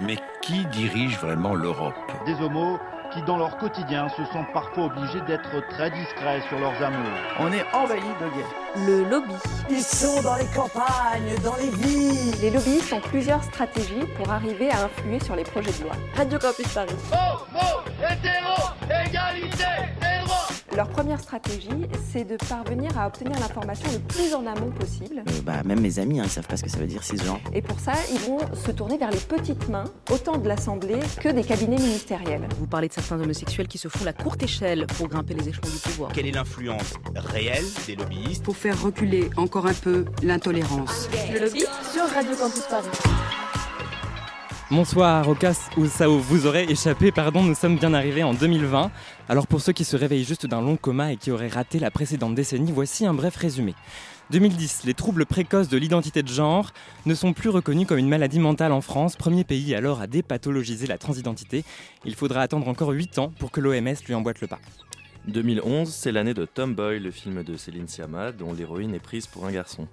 Mais qui dirige vraiment l'Europe Des homos qui, dans leur quotidien, se sentent parfois obligés d'être très discrets sur leurs amours. On est envahi de gays. Le lobby. Ils sont dans les campagnes, dans les villes. Les lobbyistes ont plusieurs stratégies pour arriver à influer sur les projets de loi. Radio Campus Paris. Homo, hétéro, égalité, leur première stratégie, c'est de parvenir à obtenir l'information le plus en amont possible. Euh, bah, même mes amis, hein, ils savent pas ce que ça veut dire cisgenre. Et pour ça, ils vont se tourner vers les petites mains, autant de l'Assemblée que des cabinets ministériels. Vous parlez de certains homosexuels qui se font la courte échelle pour grimper les échelons du pouvoir. Quelle est l'influence réelle des lobbyistes Pour faire reculer encore un peu l'intolérance. Le lobby sur Radio Campus Paris. Bonsoir, au cas où vous aurait échappé, pardon, nous sommes bien arrivés en 2020. Alors pour ceux qui se réveillent juste d'un long coma et qui auraient raté la précédente décennie, voici un bref résumé. 2010, les troubles précoces de l'identité de genre ne sont plus reconnus comme une maladie mentale en France, premier pays alors à dépathologiser la transidentité. Il faudra attendre encore 8 ans pour que l'OMS lui emboîte le pas. 2011, c'est l'année de Tomboy, le film de Céline Sciamma, dont l'héroïne est prise pour un garçon.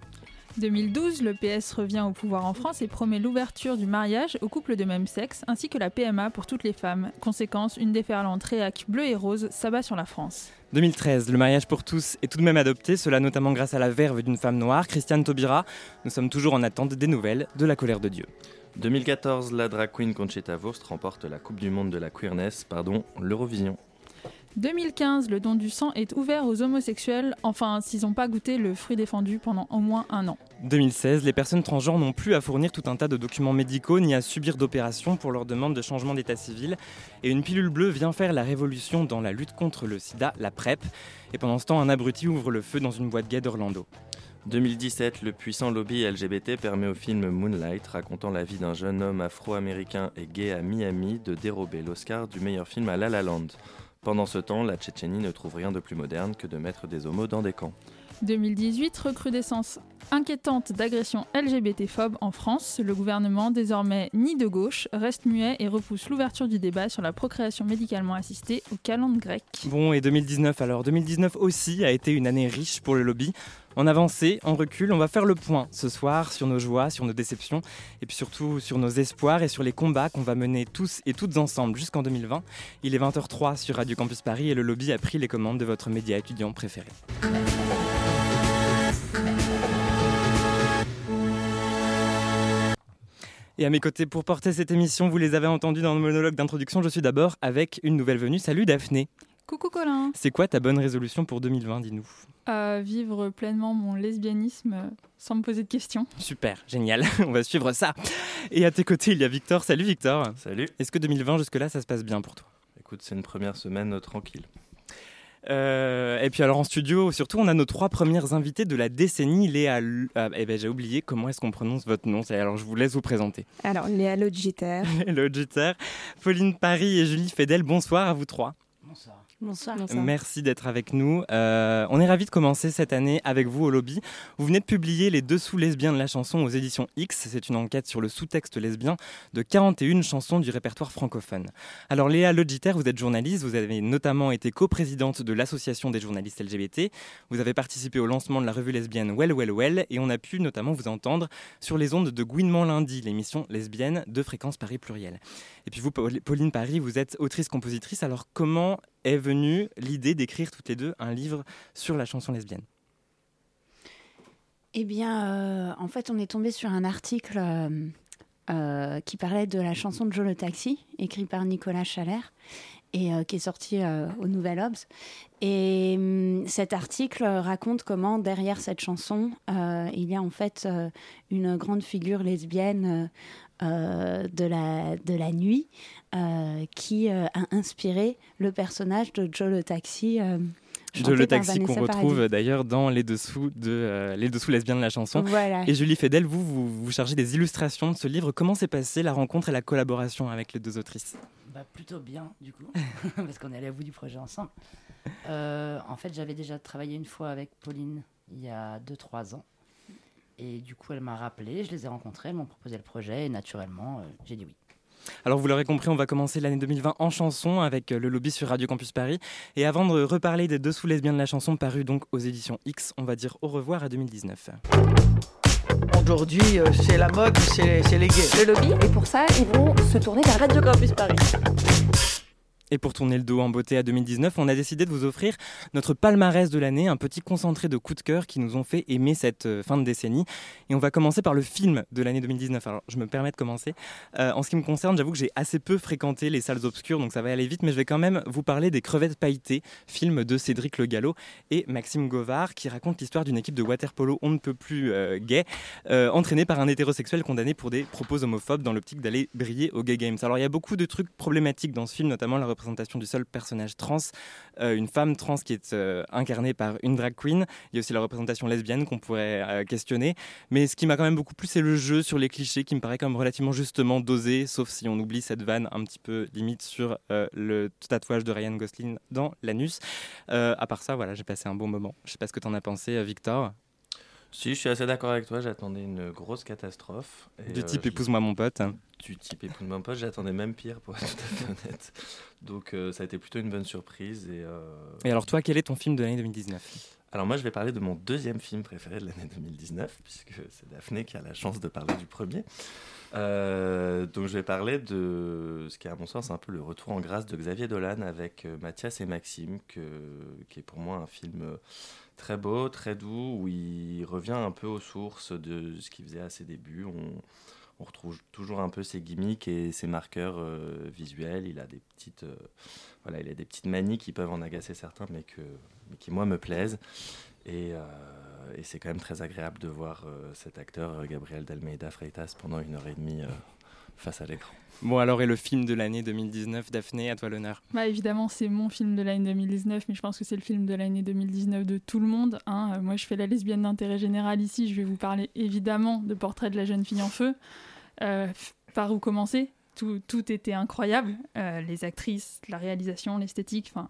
2012, le PS revient au pouvoir en France et promet l'ouverture du mariage aux couples de même sexe, ainsi que la PMA pour toutes les femmes. Conséquence, une déferlante réac bleue et rose s'abat sur la France. 2013, le mariage pour tous est tout de même adopté, cela notamment grâce à la verve d'une femme noire, Christiane Taubira. Nous sommes toujours en attente des nouvelles de la colère de Dieu. 2014, la drag queen Conchita Wurst remporte la Coupe du Monde de la queerness, pardon, l'Eurovision. 2015, le don du sang est ouvert aux homosexuels, enfin s'ils n'ont pas goûté le fruit défendu pendant au moins un an. 2016, les personnes transgenres n'ont plus à fournir tout un tas de documents médicaux ni à subir d'opérations pour leur demande de changement d'état civil. Et une pilule bleue vient faire la révolution dans la lutte contre le sida, la PrEP. Et pendant ce temps, un abruti ouvre le feu dans une boîte gay d'Orlando. 2017, le puissant lobby LGBT permet au film Moonlight, racontant la vie d'un jeune homme afro-américain et gay à Miami, de dérober l'Oscar du meilleur film à La La Land. Pendant ce temps, la Tchétchénie ne trouve rien de plus moderne que de mettre des homos dans des camps. 2018, recrudescence inquiétante d'agressions LGBT-phobes en France. Le gouvernement, désormais ni de gauche, reste muet et repousse l'ouverture du débat sur la procréation médicalement assistée au calendrier grec. Bon, et 2019 alors 2019 aussi a été une année riche pour le lobby. En avancée, en recul, on va faire le point ce soir sur nos joies, sur nos déceptions, et puis surtout sur nos espoirs et sur les combats qu'on va mener tous et toutes ensemble jusqu'en 2020. Il est 20h03 sur Radio Campus Paris et le lobby a pris les commandes de votre média étudiant préféré. Et à mes côtés pour porter cette émission, vous les avez entendus dans le monologue d'introduction, je suis d'abord avec une nouvelle venue. Salut Daphné Coucou Colin C'est quoi ta bonne résolution pour 2020, dis-nous Vivre pleinement mon lesbianisme sans me poser de questions. Super, génial, on va suivre ça. Et à tes côtés, il y a Victor. Salut Victor Salut Est-ce que 2020 jusque-là, ça se passe bien pour toi? Écoute, c'est une première semaine tranquille. Euh, et puis alors en studio, surtout, on a nos trois premières invitées de la décennie. Léa, ah, eh ben, j'ai oublié comment est-ce qu'on prononce votre nom. Alors je vous laisse vous présenter. Alors Léa Logiter. Logiter, Pauline Paris et Julie Fedel. Bonsoir à vous trois. Bonsoir. Bonsoir. Merci d'être avec nous. Euh, on est ravis de commencer cette année avec vous au lobby. Vous venez de publier Les Dessous lesbiens de la chanson aux éditions X. C'est une enquête sur le sous-texte lesbien de 41 chansons du répertoire francophone. Alors Léa Logiter, vous êtes journaliste. Vous avez notamment été coprésidente de l'Association des journalistes LGBT. Vous avez participé au lancement de la revue lesbienne Well Well Well et on a pu notamment vous entendre sur les ondes de Gouinement Lundi, l'émission lesbienne de Fréquence Paris Pluriel. Et puis vous, Pauline Paris, vous êtes autrice-compositrice. Alors comment est venue l'idée d'écrire toutes les deux un livre sur la chanson lesbienne Eh bien, euh, en fait, on est tombé sur un article euh, euh, qui parlait de la chanson de Joe le Taxi, écrit par Nicolas Chalère et qui est sorti au Nouvel Obs. Et hum, cet article raconte comment derrière cette chanson, il y a en fait une grande figure lesbienne de, la, de la nuit euh, qui euh, a inspiré le personnage de Joe le Taxi. Euh, Joe le Taxi qu'on retrouve d'ailleurs dans les dessous, de, les dessous lesbiens de la chanson. Et Julie Fedel, vous, vous, vous, chargez des illustrations de ce livre. Comment s'est passée la rencontre et la collaboration avec les deux autrices? Bah, Plutôt bien, du coup, parce qu'on est allé au bout du projet ensemble. en fait, j'avais déjà travaillé une fois avec Pauline il y a 2-3 ans. Et du coup, elle m'a rappelé, je les ai rencontrés, elles m'ont proposé le projet et naturellement, j'ai dit oui. Alors vous l'aurez compris, on va commencer l'année 2020 en chanson avec euh, le lobby sur Radio Campus Paris. Et avant de reparler des dessous lesbiens de la chanson paru donc aux éditions X, on va dire au revoir à 2019. aujourd'hui, euh, c'est la mode, c'est les gays. Le lobby, et pour ça, ils vont se tourner vers Radio Campus Paris. Et pour tourner le dos en beauté à 2019, on a décidé de vous offrir notre palmarès de l'année, un petit concentré de coups de cœur qui nous ont fait aimer cette euh, fin de décennie. Et on va commencer par le film de l'année 2019. Alors, je me permets de commencer. Euh, en ce qui me concerne, j'avoue que j'ai assez peu fréquenté les salles obscures, donc ça va aller vite, mais je vais quand même vous parler des Crevettes pailletées, film de Cédric Le Gallo et Maxime Govard, qui raconte l'histoire d'une équipe de waterpolo on ne peut plus euh, gay, entraînée par un hétérosexuel condamné pour des propos homophobes dans l'optique d'aller briller aux Gay Games. Alors, il y a beaucoup de trucs problématiques dans ce film, notamment la représentation du seul personnage trans, euh, une femme trans qui est euh, incarnée par une drag queen. Il y a aussi la représentation lesbienne qu'on pourrait euh, questionner. Mais ce qui m'a quand même beaucoup plu, c'est le jeu sur les clichés qui me paraît quand même relativement justement dosé, sauf si on oublie cette vanne un petit peu limite sur le tatouage de Ryan Gosling dans l'anus. à part ça, voilà, j'ai passé un bon moment. Je sais pas ce que tu en as pensé, Victor. Si, je suis assez d'accord avec toi. J'attendais une grosse catastrophe. Et du type épouse-moi mon pote du type de mon pote, j'attendais même pire pour être tout à fait honnête. Donc euh, ça a été plutôt une bonne surprise. Et, euh, et alors toi, quel est ton film de l'année 2019 alors moi je vais parler de mon deuxième film préféré de l'année 2019, puisque c'est Daphné qui a la chance de parler du premier. Euh, donc je vais parler de ce qui est à mon sens un peu le retour en grâce de Xavier Dolan avec Mathias et Maxime, que, qui est pour moi un film très beau, très doux, où il revient un peu aux sources de ce qu'il faisait à ses débuts. On, retrouve toujours un peu ses gimmicks et ses marqueurs euh, visuels. Il a des petites, euh, voilà, il a des petites manies qui peuvent en agacer certains, mais, qui moi me plaisent. Euh, et c'est quand même très agréable de voir cet acteur Gabriel Dalmeida Freitas pendant une heure et demie face à l'écran. Bon alors et le film de l'année 2019, Daphné, à toi l'honneur. Bah évidemment c'est mon film de l'année 2019, mais je pense que c'est le film de l'année 2019 de tout le monde. Hein. moi je fais la lesbienne d'intérêt général ici, je vais vous parler évidemment de Portrait de la jeune fille en feu. Euh, par où commencer? Tout, tout, était incroyable. Euh, les actrices, la réalisation, l'esthétique. Enfin,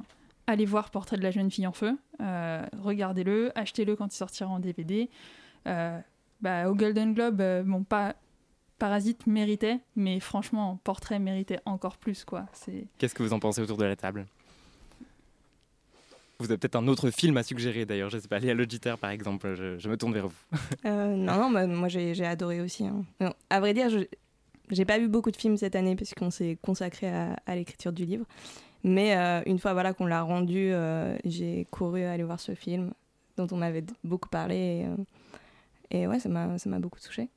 allez voir Portrait de la jeune fille en feu. Euh, regardez-le, achetez-le quand il sortira en DVD. Bah, au Golden Globe, bon, pas Parasite méritait, mais franchement, Portrait méritait encore plus. quoi. Qu'est-ce que vous en pensez autour de la table? Vous avez peut-être un autre film à suggérer d'ailleurs, je sais pas, à l'auditeur par exemple, je, me tourne vers vous. Euh, non, bah, moi j'ai adoré aussi. Hein. à vrai dire, je j'ai pas vu beaucoup de films cette année parce qu'on s'est consacré à, l'écriture du livre. Mais euh, une fois voilà, qu'on l'a rendu, euh, j'ai couru aller voir ce film dont on m'avait beaucoup parlé. Et, et ouais, ça m'a beaucoup touché.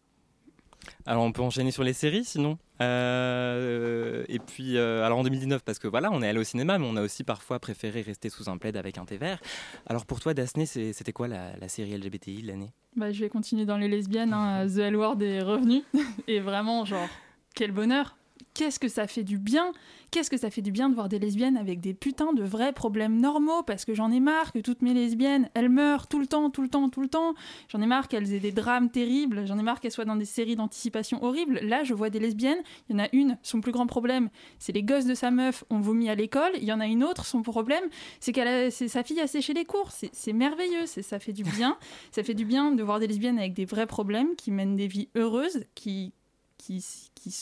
Alors on peut enchaîner sur les séries sinon. Euh, et puis euh, alors en 2019 parce que voilà on est allé au cinéma mais on a aussi parfois préféré rester sous un plaid avec un thé vert. Alors pour toi Daphné c'était quoi la, série LGBTI de l'année? Bah, Je vais continuer dans les lesbiennes. Hein. The L Word est revenu et vraiment genre quel bonheur qu'est-ce que ça fait du bien Qu'est-ce que ça fait du bien de voir des lesbiennes avec des putains de vrais problèmes normaux Parce que j'en ai marre que toutes mes lesbiennes, elles meurent tout le temps, tout le temps, tout le temps. J'en ai marre qu'elles aient des drames terribles. J'en ai marre qu'elles soient dans des séries d'anticipation horribles. Là, je vois des lesbiennes. Il y en a une, son plus grand problème, c'est les gosses de sa meuf ont vomi à l'école. Il y en a une autre, son problème, c'est qu'elle sa fille a séché les cours. C'est merveilleux. Ça fait du bien. ça fait du bien de voir des lesbiennes avec des vrais problèmes qui mènent des vies heureuses, qui qui,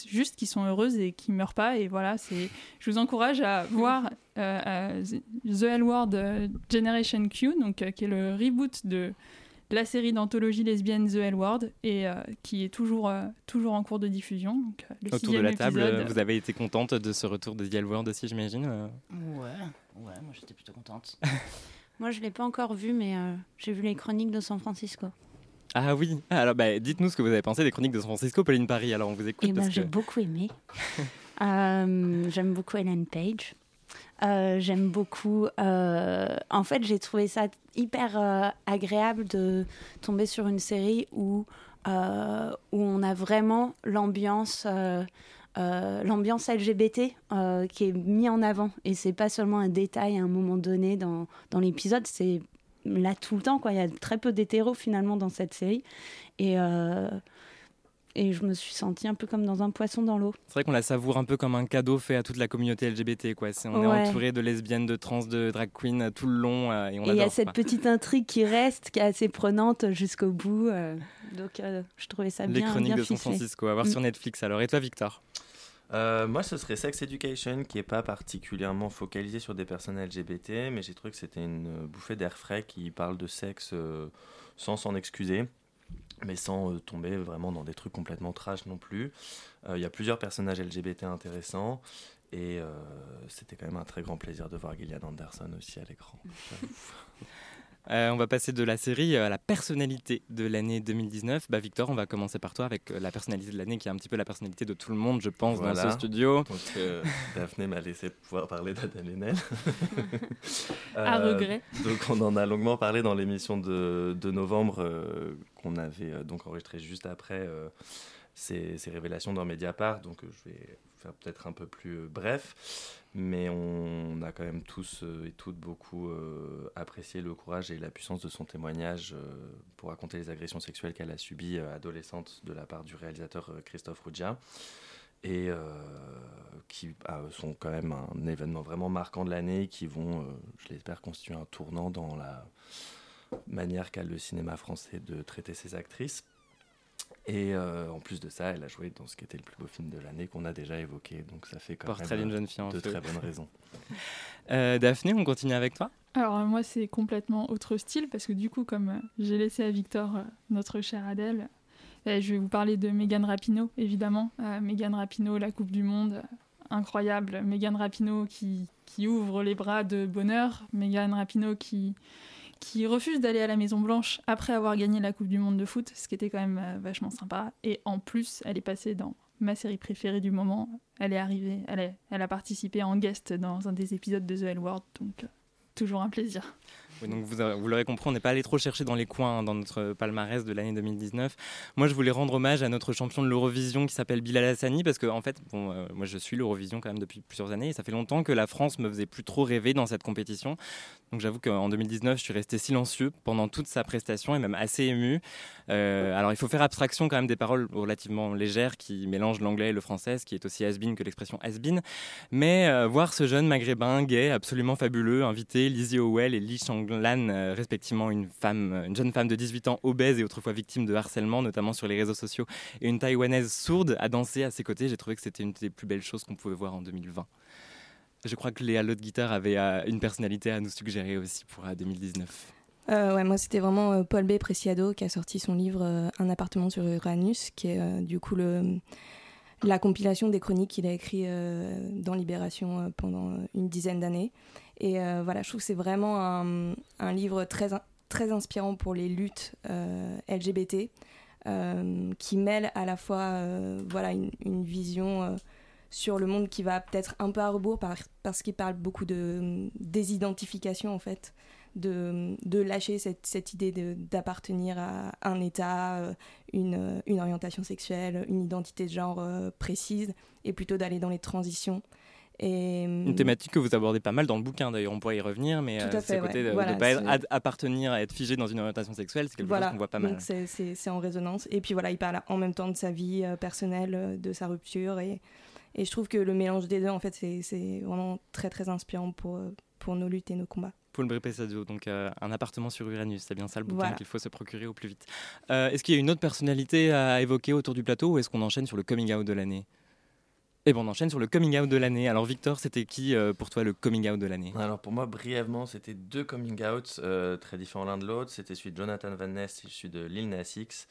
juste qui sont heureuses et qui meurent pas. Et voilà c'est je vous encourage à voir euh, euh, The L Word euh, Generation Q donc qui est le reboot de la série d'anthologie lesbienne The L Word et qui est toujours toujours en cours de diffusion donc, autour de la table vous avez été contente de ce retour de The L Word aussi j'imagine ouais ouais moi j'étais plutôt contente. Moi je l'ai pas encore vu mais j'ai vu les chroniques de San Francisco ah oui, alors bah, dites-nous ce que vous avez pensé des chroniques de San Francisco, Pauline Paris, alors on vous écoute. Eh ben, J'ai beaucoup aimé. Euh, j'aime beaucoup Ellen Page. Euh, j'aime beaucoup. Euh, en fait, j'ai trouvé ça hyper agréable de tomber sur une série où, où on a vraiment l'ambiance. l'ambiance LGBT qui est mis en avant et c'est pas seulement un détail à un moment donné dans, dans l'épisode c'est là tout le temps. Quoi. Il y a très peu d'hétéros finalement dans cette série. Et, euh, et je me suis sentie un peu comme dans un poisson dans l'eau. C'est vrai qu'on la savoure un peu comme un cadeau fait à toute la communauté LGBT. Quoi. on est entouré de lesbiennes, de trans, de drag queens euh, tout le long. Euh, et il y a cette petite intrigue qui reste, qui est assez prenante jusqu'au bout. donc je trouvais ça bien. Les chroniques de San Francisco, à voir mm. sur Netflix alors. Et toi, Victor? Euh, moi, ce serait Sex Education, qui n'est pas particulièrement focalisé sur des personnes LGBT, mais j'ai trouvé que c'était une bouffée d'air frais qui parle de sexe euh, sans s'en excuser. mais sans tomber vraiment dans des trucs complètement trash non plus. Il y a plusieurs personnages LGBT intéressants. Et c'était quand même un très grand plaisir de voir Gillian Anderson aussi à l'écran. Euh, on va passer de la série à la personnalité de l'année 2019. Bah, Victor, on va commencer par toi avec euh, la personnalité de l'année qui est un petit peu la personnalité de tout le monde, je pense, dans ce studio. Donc, euh, Daphné m'a laissé pouvoir parler d'Adèle Haenel. à regret. Donc, on en a longuement parlé dans l'émission de, de, novembre qu'on avait donc enregistré juste après ces, ces, révélations dans Mediapart. Donc, je vais faire peut-être un peu plus bref mais on a quand même tous euh, et toutes beaucoup euh, apprécié le courage et la puissance de son témoignage euh, pour raconter les agressions sexuelles qu'elle a subies adolescente de la part du réalisateur Christophe Ruggia et qui sont quand même un événement vraiment marquant de l'année qui vont, je l'espère, constituer un tournant dans la manière qu'a le cinéma français de traiter ses actrices. Et euh, en plus de ça, elle a joué dans ce qui était le plus beau film de l'année qu'on a déjà évoqué. Donc ça fait quand Portrait même d'une jeune fille en de très bonnes raisons. Euh, Daphné, on continue avec toi? Alors moi, c'est complètement autre style parce que du coup, comme euh, j'ai laissé à Victor notre chère Adèle, je vais vous parler de Megan Rapinoe, évidemment. Megan Rapinoe, la Coupe du Monde, incroyable. Megan Rapinoe qui, qui ouvre les bras de bonheur. Megan Rapinoe qui qui refuse d'aller à la Maison Blanche après avoir gagné la Coupe du Monde de foot, ce qui était quand même euh, vachement sympa. Et en plus, elle est passée dans ma série préférée du moment. Elle est arrivée, elle, a participé en guest dans un des épisodes de The L World, donc euh, toujours un plaisir donc vous, vous l'aurez compris, on n'est pas allé trop chercher dans les coins hein, dans notre palmarès de l'année 2019. Moi, je voulais rendre hommage à notre champion de l'Eurovision qui s'appelle Bilal Hassani parce que, en fait, bon, euh, moi je suis l'Eurovision quand même depuis plusieurs années et ça fait longtemps que la France me faisait plus trop rêver dans cette compétition. Donc j'avoue qu'en 2019, je suis resté silencieux pendant toute sa prestation et même assez ému. Euh, alors il faut faire abstraction quand même des paroles relativement légères qui mélangent l'anglais et le français, ce qui est aussi has que l'expression has Mais euh, voir ce jeune maghrébin gay, absolument fabuleux, invité Lizzie Howell et Lee Chang Lan, euh, respectivement une, femme, une jeune femme de 18 ans obèse et autrefois victime de harcèlement, notamment sur les réseaux sociaux, et une taïwanaise sourde à danser à ses côtés. J'ai trouvé que c'était une des plus belles choses qu'on pouvait voir en 2020. Je crois que Léa de Guitare avait euh, une personnalité à nous suggérer aussi pour 2019. Euh, ouais, moi c'était vraiment Paul B. Preciado qui a sorti son livre Un appartement sur Uranus, qui est du coup le, la compilation des chroniques qu'il a écrites dans Libération pendant une dizaine d'années. Et euh, voilà, je trouve que c'est vraiment un, livre très, très inspirant pour les luttes euh, LGBT, euh, qui mêle à la fois voilà, une, vision sur le monde qui va peut-être un peu à rebours parce qu'il parle beaucoup de désidentification en fait, de, lâcher cette, idée d'appartenir à un état, une, orientation sexuelle, une identité de genre précise, et plutôt d'aller dans les transitions. Une thématique que vous abordez pas mal dans le bouquin, d'ailleurs, on pourrait y revenir, mais euh, c'est côté de ne pas appartenir à être figé dans une orientation sexuelle, c'est quelque chose qu'on voit pas mal. C'est en résonance. Et puis voilà, il parle en même temps de sa vie euh, personnelle, euh, de sa rupture. Et, et je trouve que le mélange des deux, en fait, c'est vraiment très très inspirant pour, pour nos luttes et nos combats. Paul Brépessadio, donc un appartement sur Uranus, c'est bien ça le bouquin qu'il faut se procurer au plus vite. est-ce qu'il y a une autre personnalité à évoquer autour du plateau ou est-ce qu'on enchaîne sur le coming out de l'année? Et bon, on enchaîne sur le coming out de l'année. Alors Victor, c'était qui euh, pour toi le coming out de l'année? Alors pour moi, brièvement, c'était deux coming outs euh, très différents l'un de l'autre. C'était celui de Jonathan Van Ness celui de Lil Nas X.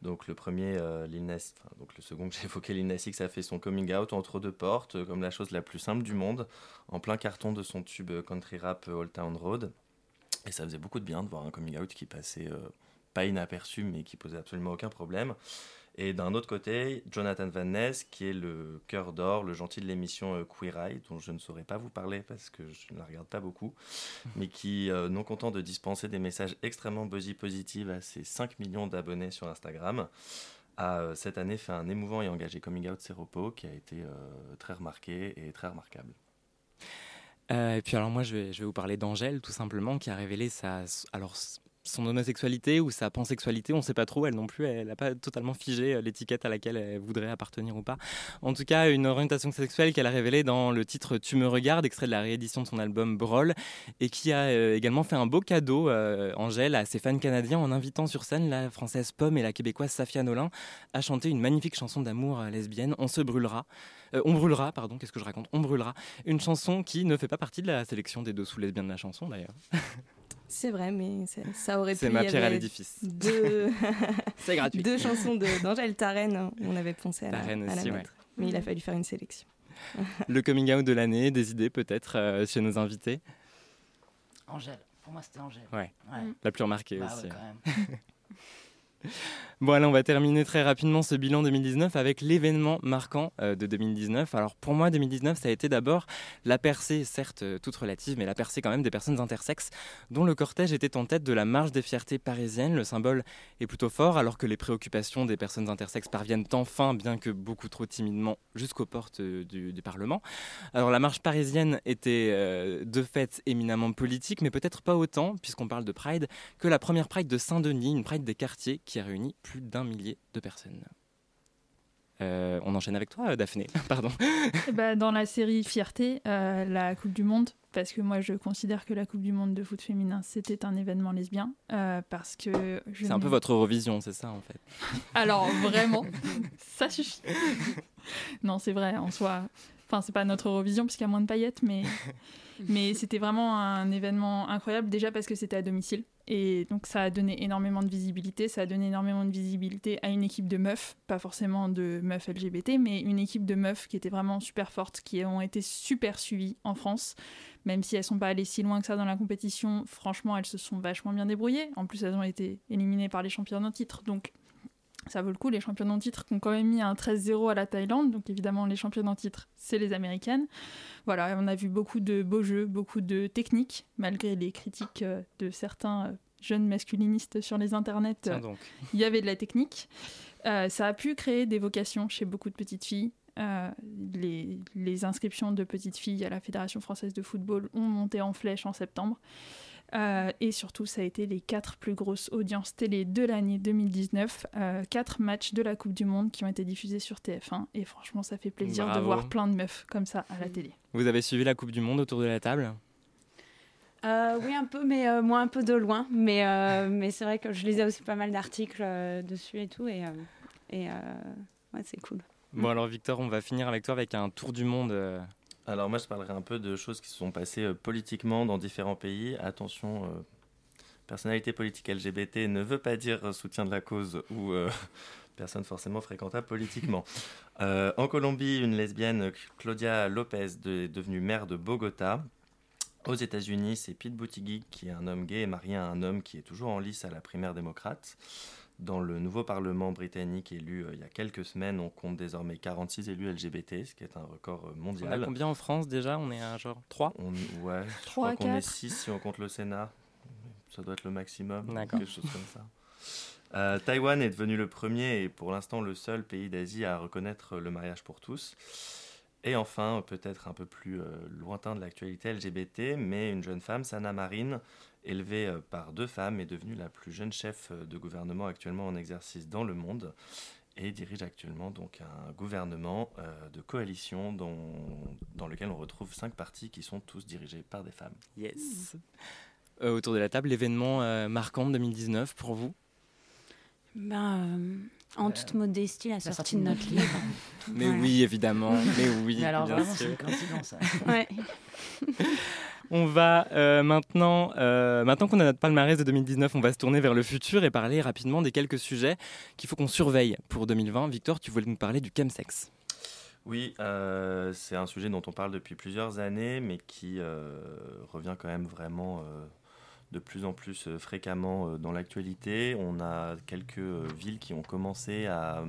Donc le premier, euh, Lil Nas, donc le second que j'ai évoqué, Lil Nas X a fait son coming out entre deux portes, comme la chose la plus simple du monde, en plein carton de son tube country rap Old Town Road. Et ça faisait beaucoup de bien de voir un coming out qui passait pas inaperçu, mais qui posait absolument aucun problème. Et d'un autre côté, Jonathan Van Ness, qui est le cœur d'or, le gentil de l'émission euh, Queer Eye, dont je ne saurais pas vous parler parce que je ne la regarde pas beaucoup, mais qui, euh, non content de dispenser des messages extrêmement buzzy positifs à ses 5 millions d'abonnés sur Instagram, a euh, cette année fait un émouvant et engagé coming out Seropo qui a été très remarqué et très remarquable. et puis alors moi je vais, je vais vous parler d'Angèle tout simplement qui a révélé sa alors son homosexualité ou sa pansexualité, on ne sait pas trop, elle non plus, elle n'a pas totalement figé euh, l'étiquette à laquelle elle voudrait appartenir ou pas. En tout cas, une orientation sexuelle qu'elle a révélée dans le titre Tu me regardes, extrait de la réédition de son album Brawl, et qui a euh, également fait un beau cadeau, euh, Angèle, à ses fans canadiens en invitant sur scène la française Pomme et la québécoise Safia Nolin à chanter une magnifique chanson d'amour lesbienne, On se brûlera. on brûlera, pardon, qu'est-ce que je raconte? On brûlera. Une chanson qui ne fait pas partie de la sélection des dessous lesbiens de la chanson d'ailleurs. C'est vrai, mais ça aurait pu. C'est ma pierre à l'édifice. Deux... c'est gratuit. Deux chansons d'Angèle Tarenne, on avait pensé à Tarenne la, à aussi, la mettre. Mais il a fallu faire une sélection. le coming out de l'année, des idées peut-être euh, chez nos invités? Angèle, pour moi c'était Angèle. Ouais, ouais. la plus remarquée bah aussi. Ouais, quand même. Bon, allez, on va terminer très rapidement ce bilan 2019 avec l'événement marquant euh, de 2019. Alors, pour moi, 2019, ça a été d'abord la percée, certes euh, toute relative, mais la percée quand même des personnes intersexes, dont le cortège était en tête de la marche des fiertés parisiennes. Le symbole est plutôt fort, alors que les préoccupations des personnes intersexes parviennent enfin, bien que beaucoup trop timidement, jusqu'aux portes euh, du, Parlement. Alors, la marche parisienne était de fait éminemment politique, mais peut-être pas autant, puisqu'on parle de Pride, que la première Pride de Saint-Denis, une Pride des quartiers qui a réuni plus d'un millier de personnes. Euh, on enchaîne avec toi, Daphné. Pardon. Bah, dans la série Fierté, euh, la Coupe du Monde, parce que moi je considère que la Coupe du Monde de foot féminin c'était un événement lesbien, euh, parce que c'est un peu votre Eurovision, c'est ça en fait. Alors vraiment, ça suffit. non, c'est vrai en soi. Enfin, c'est pas notre Eurovision puisqu'il y a moins de paillettes, mais mais c'était vraiment un événement incroyable déjà parce que c'était à domicile. Et donc ça a donné énormément de visibilité, ça a donné énormément de visibilité à une équipe de meufs, pas forcément de meufs LGBT, mais une équipe de meufs qui était vraiment super forte, qui ont été super suivies en France, même si elles sont pas allées si loin que ça dans la compétition, franchement elles se sont vachement bien débrouillées, en plus elles ont été éliminées par les champions en titre, donc ça vaut le coup, les champions en titre qui ont quand même mis un 13-0 à la Thaïlande, donc évidemment les champions en titre c'est les américaines. Voilà, on a vu beaucoup de beaux jeux, beaucoup de techniques, malgré les critiques de certains jeunes masculinistes sur les internets. Il y avait de la technique. Euh, ça a pu créer des vocations chez beaucoup de petites filles. Euh, les, les, inscriptions de petites filles à la Fédération française de football ont monté en flèche en septembre. Euh, et surtout, ça a été les quatre plus grosses audiences télé de l'année 2019. Euh, quatre matchs de la Coupe du Monde qui ont été diffusés sur TF1. Et franchement, ça fait plaisir Bravo. de voir plein de meufs comme ça à la télé. Vous avez suivi la Coupe du Monde autour de la table? Euh, oui, un peu, mais euh, moi un peu de loin. Mais, euh, mais c'est vrai que je lisais aussi pas mal d'articles euh, dessus et tout. Et, et ouais, c'est cool. Bon, alors Victor, on va finir avec toi avec un tour du monde. Alors, moi, je parlerai un peu de choses qui se sont passées politiquement dans différents pays. Attention, personnalité politique LGBT ne veut pas dire soutien de la cause ou personne forcément fréquentable politiquement. Euh, en Colombie, une lesbienne, Claudia Lopez, de, est devenue maire de Bogota. Aux États-Unis, c'est Pete Buttigieg, qui est un homme gay et marié à un homme qui est toujours en lice à la primaire démocrate. Dans le nouveau Parlement britannique élu euh, il y a quelques semaines, on compte désormais 46 élus LGBT, ce qui est un record mondial. On a combien en France déjà? On est à genre 3 on, Ouais, je 3 crois qu'on est 6 si on compte le Sénat. Ça doit être le maximum, D'accord. quelque chose comme ça. Euh, Taïwan est devenu le premier et pour l'instant le seul pays d'Asie à reconnaître le mariage pour tous. Et enfin, peut-être un peu plus euh, lointain de l'actualité LGBT, mais une jeune femme, Sana Marine, élevée euh, par deux femmes, est devenue la plus jeune chef de gouvernement actuellement en exercice dans le monde et dirige actuellement donc un gouvernement euh, de coalition dont, dans lequel on retrouve cinq partis qui sont tous dirigés par des femmes. Yes. Euh, autour de la table, l'événement euh, marquant de 2019 pour vous? Ben, euh, En toute modestie, la, la sortie de notre livre. Mais voilà. oui, évidemment. Mais oui. Mais alors bien vraiment, sûr. c'est une coïncidence. ça. ouais. On va euh, maintenant, euh, maintenant qu'on a notre palmarès de 2019, on va se tourner vers le futur et parler rapidement des quelques sujets qu'il faut qu'on surveille pour 2020. Victor, tu voulais nous parler du chemsex. Oui, euh, c'est un sujet dont on parle depuis plusieurs années, mais qui revient quand même vraiment de plus en plus fréquemment dans l'actualité. On a quelques villes qui ont commencé à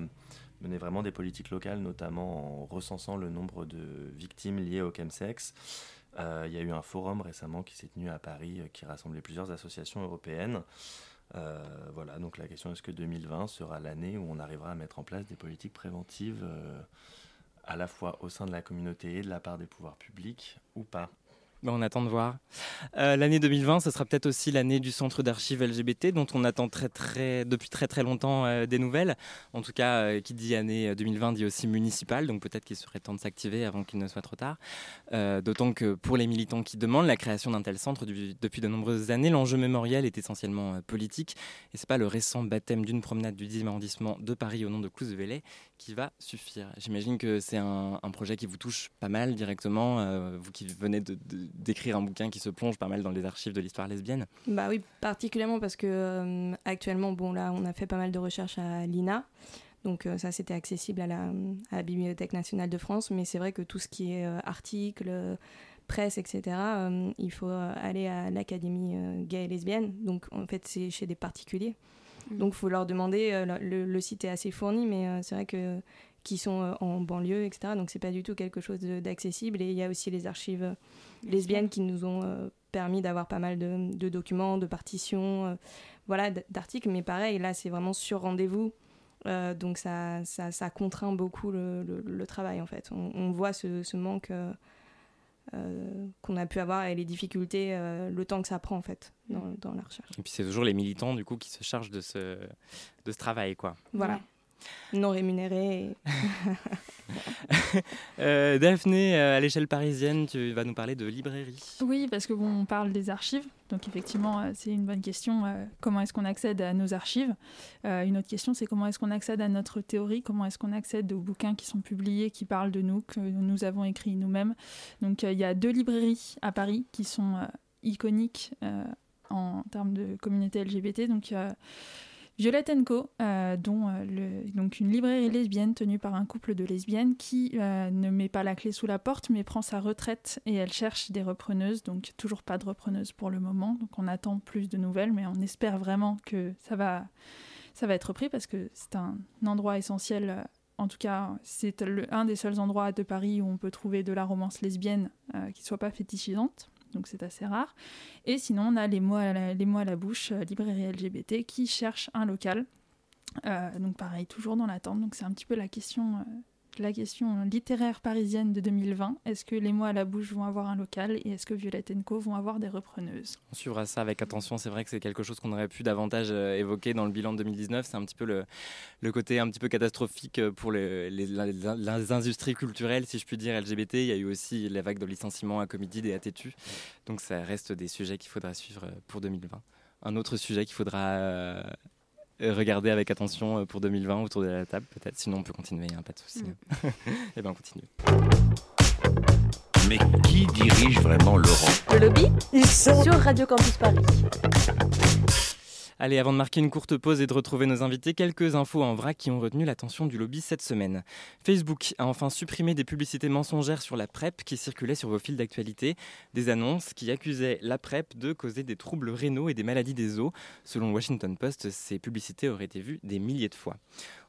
mener vraiment des politiques locales, notamment en recensant le nombre de victimes liées au chemsex. Euh, il y a eu un forum récemment qui s'est tenu à Paris euh, qui rassemblait plusieurs associations européennes. Euh, voilà, donc la question est-ce que 2020 sera l'année où on arrivera à mettre en place des politiques préventives à la fois au sein de la communauté et de la part des pouvoirs publics ou pas? Ben, on attend de voir. Euh, l'année 2020, ce sera peut-être aussi l'année du centre d'archives LGBT, dont on attend depuis très très longtemps euh, des nouvelles. En tout cas, euh, qui dit année 2020 dit aussi municipale, donc peut-être qu'il serait temps de s'activer avant qu'il ne soit trop tard. D'autant que pour les militants qui demandent la création d'un tel centre depuis de nombreuses années, l'enjeu mémoriel est essentiellement politique. Et c'est pas le récent baptême d'une promenade du 10e arrondissement de Paris au nom de Clouzevillers qui va suffire. J'imagine que c'est un, projet qui vous touche pas mal directement, euh, vous qui venez d'écrire un bouquin qui se plonge pas mal dans les archives de l'histoire lesbienne. Bah oui, particulièrement parce que euh, actuellement, bon là, on a fait pas mal de recherches à l'INA. Donc euh, ça, c'était accessible à la, Bibliothèque nationale de France, mais c'est vrai que tout ce qui est articles, presse, etc., il faut aller à l'Académie gay et lesbienne. Donc en fait, c'est chez des particuliers. Mm. Donc, il faut leur demander. Euh, le, site est assez fourni, mais euh, c'est vrai que qui sont euh, en banlieue, etc. Donc, c'est pas du tout quelque chose d'accessible. Et il y a aussi les archives lesbiennes qui nous ont permis d'avoir pas mal de, documents, de partitions, voilà, d'articles. Mais pareil, là, c'est vraiment sur rendez-vous. donc ça, ça, contraint beaucoup le, travail en fait. On, voit ce, manque euh, qu'on a pu avoir et les difficultés, euh, le temps que ça prend en fait dans, mm. dans la recherche. Et puis c'est toujours les militants du coup qui se chargent de ce, de ce travail quoi. Voilà non rémunérés. euh, Daphné, euh, à l'échelle parisienne, tu vas nous parler de librairie. Oui, parce que bon, on parle des archives, donc effectivement, euh, c'est une bonne question. Comment est-ce qu'on accède à nos archives? Une autre question, c'est comment est-ce qu'on accède à notre théorie? Comment est-ce qu'on accède aux bouquins qui sont publiés, qui parlent de nous, que nous avons écrits nous-mêmes? Donc, il y a deux librairies à Paris qui sont iconiques en termes de communauté LGBT. Donc, Violette Co, euh, euh, donc une librairie lesbienne tenue par un couple de lesbiennes qui euh, ne met pas la clé sous la porte mais prend sa retraite et elle cherche des repreneuses, donc toujours pas de repreneuses pour le moment, donc on attend plus de nouvelles mais on espère vraiment que ça va, ça va être repris parce que c'est un endroit essentiel. En tout cas, c'est un des seuls endroits de Paris où on peut trouver de la romance lesbienne qui soit pas fétichisante donc c'est assez rare. Et sinon, on a les mots à la, bouche, euh, librairie LGBT, qui cherchent un local. Euh, donc pareil, toujours dans l'attente. Donc c'est un petit peu la question euh, la question littéraire parisienne de 2020. Est-ce que les mots à la bouche vont avoir un local et est-ce que Violette Co vont avoir des repreneuses? On suivra ça avec attention. C'est vrai que c'est quelque chose qu'on aurait pu davantage euh, évoquer dans le bilan de 2019. C'est un petit peu le, côté un petit peu catastrophique pour les, industries culturelles, si je puis dire, LGBT. Il y a eu aussi les vagues de licenciements à Comédie et à Tétu. Donc ça reste des sujets qu'il faudra suivre pour 2020. Un autre sujet qu'il faudra euh, euh, regarder avec attention euh, pour 2020 autour de la table, peut-être. Sinon, on peut continuer, hein, pas de souci. Mm. Et eh bien, on continue. Mais qui dirige vraiment l'Europe Le lobby Sur Radio Campus Paris. Allez, avant de marquer une courte pause et de retrouver nos invités, quelques infos en vrac qui ont retenu l'attention du lobby cette semaine. Facebook a enfin supprimé des publicités mensongères sur la PrEP qui circulaient sur vos fils d'actualité, des annonces qui accusaient la PrEP de causer des troubles rénaux et des maladies des os. Selon Washington Post, ces publicités auraient été vues des milliers de fois.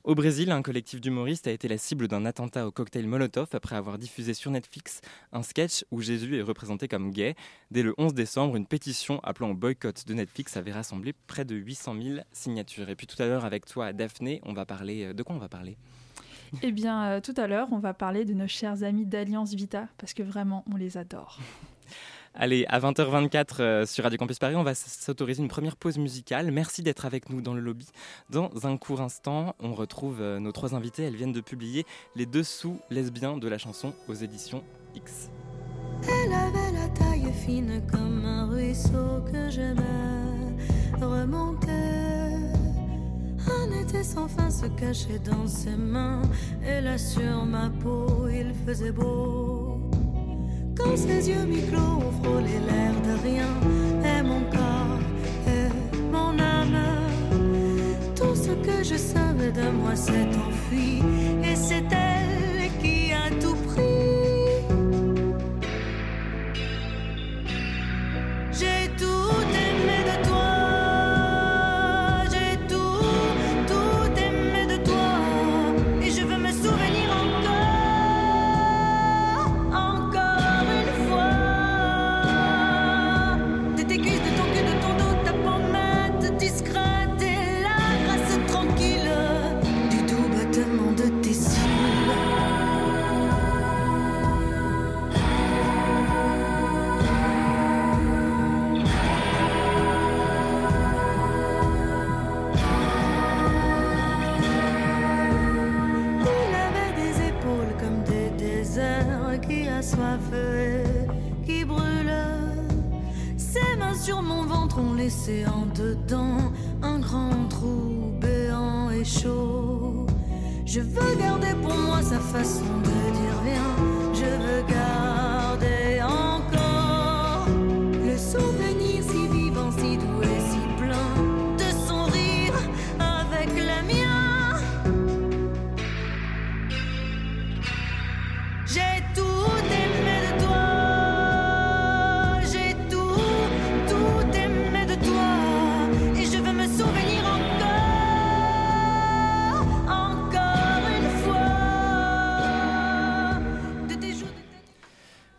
Au Brésil, un collectif d'humoristes a été la cible d'un attentat au cocktail Molotov après avoir diffusé sur Netflix un sketch où Jésus est représenté comme gay. Dès le 11 décembre, une pétition appelant au boycott de Netflix avait rassemblé près de 800 000 signatures. Et puis tout à l'heure, avec toi, Daphné, on va parler. Euh, de quoi on va parler? Eh bien, euh, tout à l'heure, on va parler de nos chers amis d'Alliance Vita, parce que vraiment, on les adore. Allez, à 20h24 euh, sur Radio Campus Paris, on va s'autoriser une première pause musicale. Merci d'être avec nous dans le lobby. Dans un court instant, on retrouve euh, nos trois invités. Elles viennent de publier Les Dessous lesbiens de la chanson aux éditions X. frôlé l'air de rien, et mon corps et mon âme, tout ce que je savais de moi s'est enfui, et c'était en dedans un grand trou béant et chaud. Je veux garder pour moi sa façon de dire viens.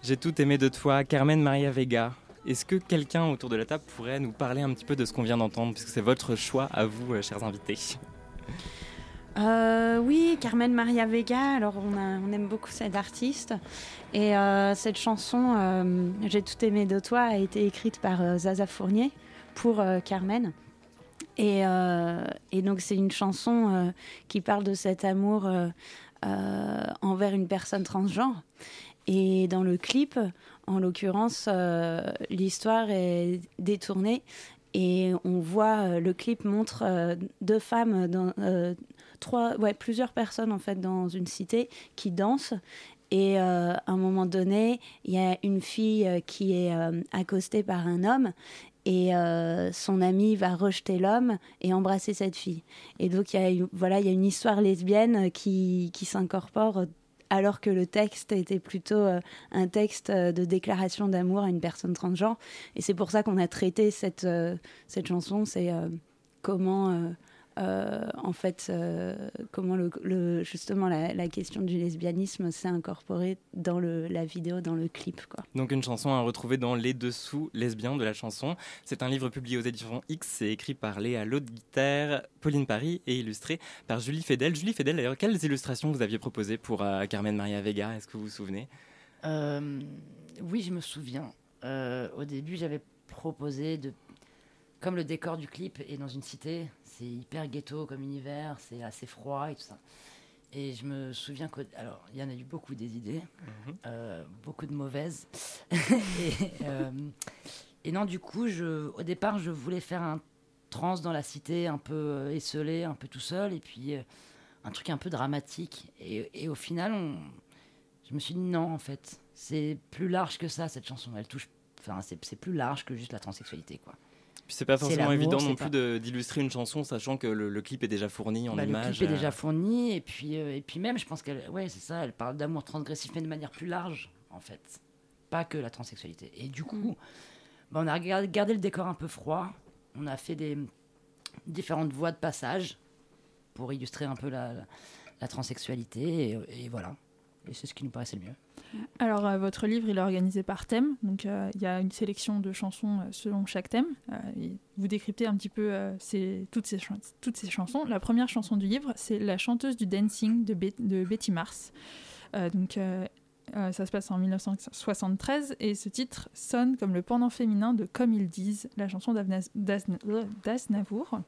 J'ai tout aimé de toi, Carmen Maria Vega. Est-ce que quelqu'un autour de la table pourrait nous parler un petit peu de ce qu'on vient d'entendre, puisque c'est votre choix à vous, euh, chers invités Euh, oui, Carmen Maria Vega. Alors, on, aime beaucoup cette artiste. Et euh, cette chanson, J'ai tout aimé de toi, a été écrite par Zaza Fournier pour Carmen. Et, donc, c'est une chanson qui parle de cet amour envers une personne transgenre. Et dans le clip, en l'occurrence, euh, l'histoire est détournée. Et on voit, euh, le clip montre euh, deux femmes, dans, trois, ouais, plusieurs personnes en fait dans une cité qui dansent. Et à un moment donné, il y a une fille qui est accostée par un homme et son ami va rejeter l'homme et embrasser cette fille. Et donc il y a, voilà, il y a une histoire lesbienne qui, qui s'incorpore alors que le texte était plutôt euh, un texte euh, de déclaration d'amour à une personne transgenre. Et c'est pour ça qu'on a traité cette, euh, cette chanson, c'est comment, en fait, euh, comment le, le- justement la, la question du lesbianisme s'est incorporée dans le, la vidéo, dans le clip. Quoi. Donc une chanson à retrouver dans Les Dessous lesbiens de la chanson. C'est un livre publié aux éditions X, c'est écrit par Léa Laude-Guitare, Pauline Paris et illustré par Julie Fedel. Julie Fedel, d'ailleurs, quelles illustrations vous aviez proposées pour euh, Carmen Maria Vega Est-ce que vous vous souvenez? Euh, oui, je me souviens. Euh, au début, j'avais proposé de. Comme le décor du clip est dans une cité, c'est hyper ghetto comme univers, c'est assez froid et tout ça. Et je me souviens que. Alors, il y en a eu beaucoup des idées, euh, beaucoup de mauvaises. et, euh, et non, du coup, je, au départ, je voulais faire un trans dans la cité, un peu euh, esselé, un peu tout seul, et puis euh, un truc un peu dramatique. Et, et au final, on, je me suis dit non, en fait, c'est plus large que ça, cette chanson. Elle touche. Enfin, c'est c'est plus large que juste la transsexualité, quoi. Puis c'est pas forcément évident non plus d'illustrer une chanson, sachant que le, le clip est déjà fourni en Bah, images. Le clip est euh, déjà fourni, et puis, euh, et puis même, je pense qu'elle. Ouais, c'est ça, elle parle d'amour transgressif, mais de manière plus large, en fait. Pas que la transsexualité. Et du coup, bah, on a gardé le décor un peu froid. On a fait des différentes voies de passage pour illustrer un peu la, la, la transsexualité, et, et voilà. Et c'est ce qui nous paraissait le mieux. Alors, euh, votre livre, il est organisé par thème. Donc, euh, il y a une sélection de chansons euh, selon chaque thème. Vous décryptez un petit peu toutes, ces chansons. La première chanson du livre, c'est La chanteuse du dancing de, Be- de Betty Mars. Donc, ça se passe en 1973 et ce titre sonne comme le pendant féminin de Comme ils disent, la chanson d'Aznavour.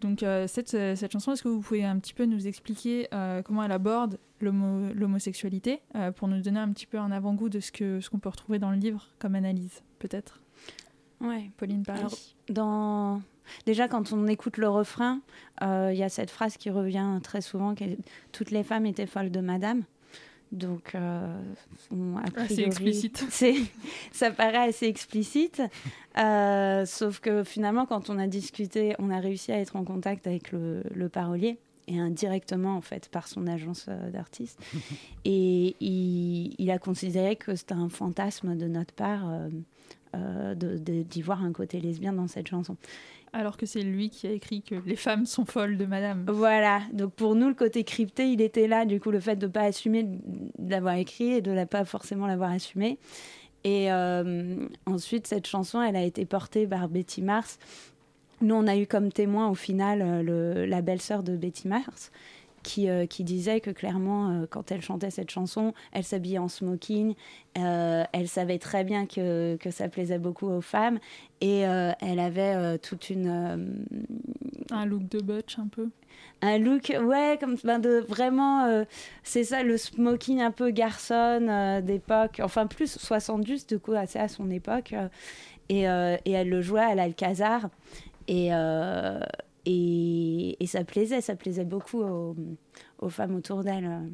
Donc euh, cette, euh, cette chanson, est-ce que vous pouvez un petit peu nous expliquer euh, comment elle aborde l'homo- l'homosexualité euh, pour nous donner un petit peu un avant-goût de ce que ce qu'on peut retrouver dans le livre comme analyse, peut-être? Ouais. Pauline Paris. Alors, dans... Déjà, quand on écoute le refrain, il y a cette phrase qui revient très souvent qui est Toutes les femmes étaient folles de madame. Donc, euh, on- a Assez priori, explicite. c'est- ça paraît assez explicite. Euh, sauf que finalement, quand on a discuté, on a réussi à être en contact avec le, le parolier et indirectement en fait par son agence euh, d'artistes. et il, il a considéré que c'était un fantasme de notre part euh, d'y voir un côté lesbien dans cette chanson. Alors que c'est lui qui a écrit que les femmes sont folles de madame. Voilà, donc pour nous, le côté crypté, il était là. Du coup, le fait de ne pas assumer de l'avoir écrit et de ne pas forcément l'avoir assumé. Et euh, ensuite, cette chanson, elle a été portée par Betty Mars. Nous, on a eu comme témoin au final euh, le- la belle-sœur de Betty Mars. Qui, euh, qui disait que clairement, euh, quand elle chantait cette chanson, elle s'habillait en smoking, euh, elle savait très bien que, que ça plaisait beaucoup aux femmes, et elle avait toute une, Un look de butch un peu. un look ouais comme ben de vraiment euh, c'est ça le smoking un peu garçon euh, d'époque enfin plus 70 du coup assez à son époque euh, et, et elle le jouait à l'Alcazar et et, et, ça plaisait, ça plaisait beaucoup aux, aux femmes autour d'elle.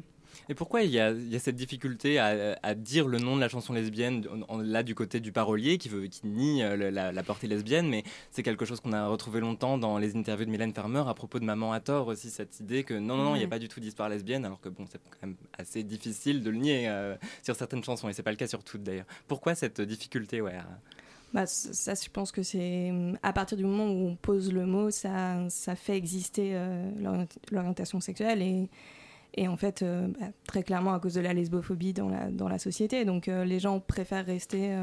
Et pourquoi il y, a, il y a cette difficulté à, à, dire le nom de la chanson lesbienne, là du côté du parolier qui, veut, qui nie euh, la, la, portée lesbienne, mais c'est quelque chose qu'on a retrouvé longtemps dans les interviews de Mylène Farmer à propos de Maman à tort aussi, cette idée que non, non, non, il n'y a pas du tout d'histoire lesbienne, alors que bon, c'est quand même assez difficile de le nier euh, sur certaines chansons, et c'est pas le cas sur toutes d'ailleurs. Pourquoi cette difficulté ouais, à... Bah, ça, je pense que c'est à partir du moment où on pose le mot, ça, ça fait exister euh, l'orientation sexuelle et, et en fait, euh, bah, très clairement à cause de la lesbophobie dans la, dans la société. Donc euh, les gens préfèrent rester,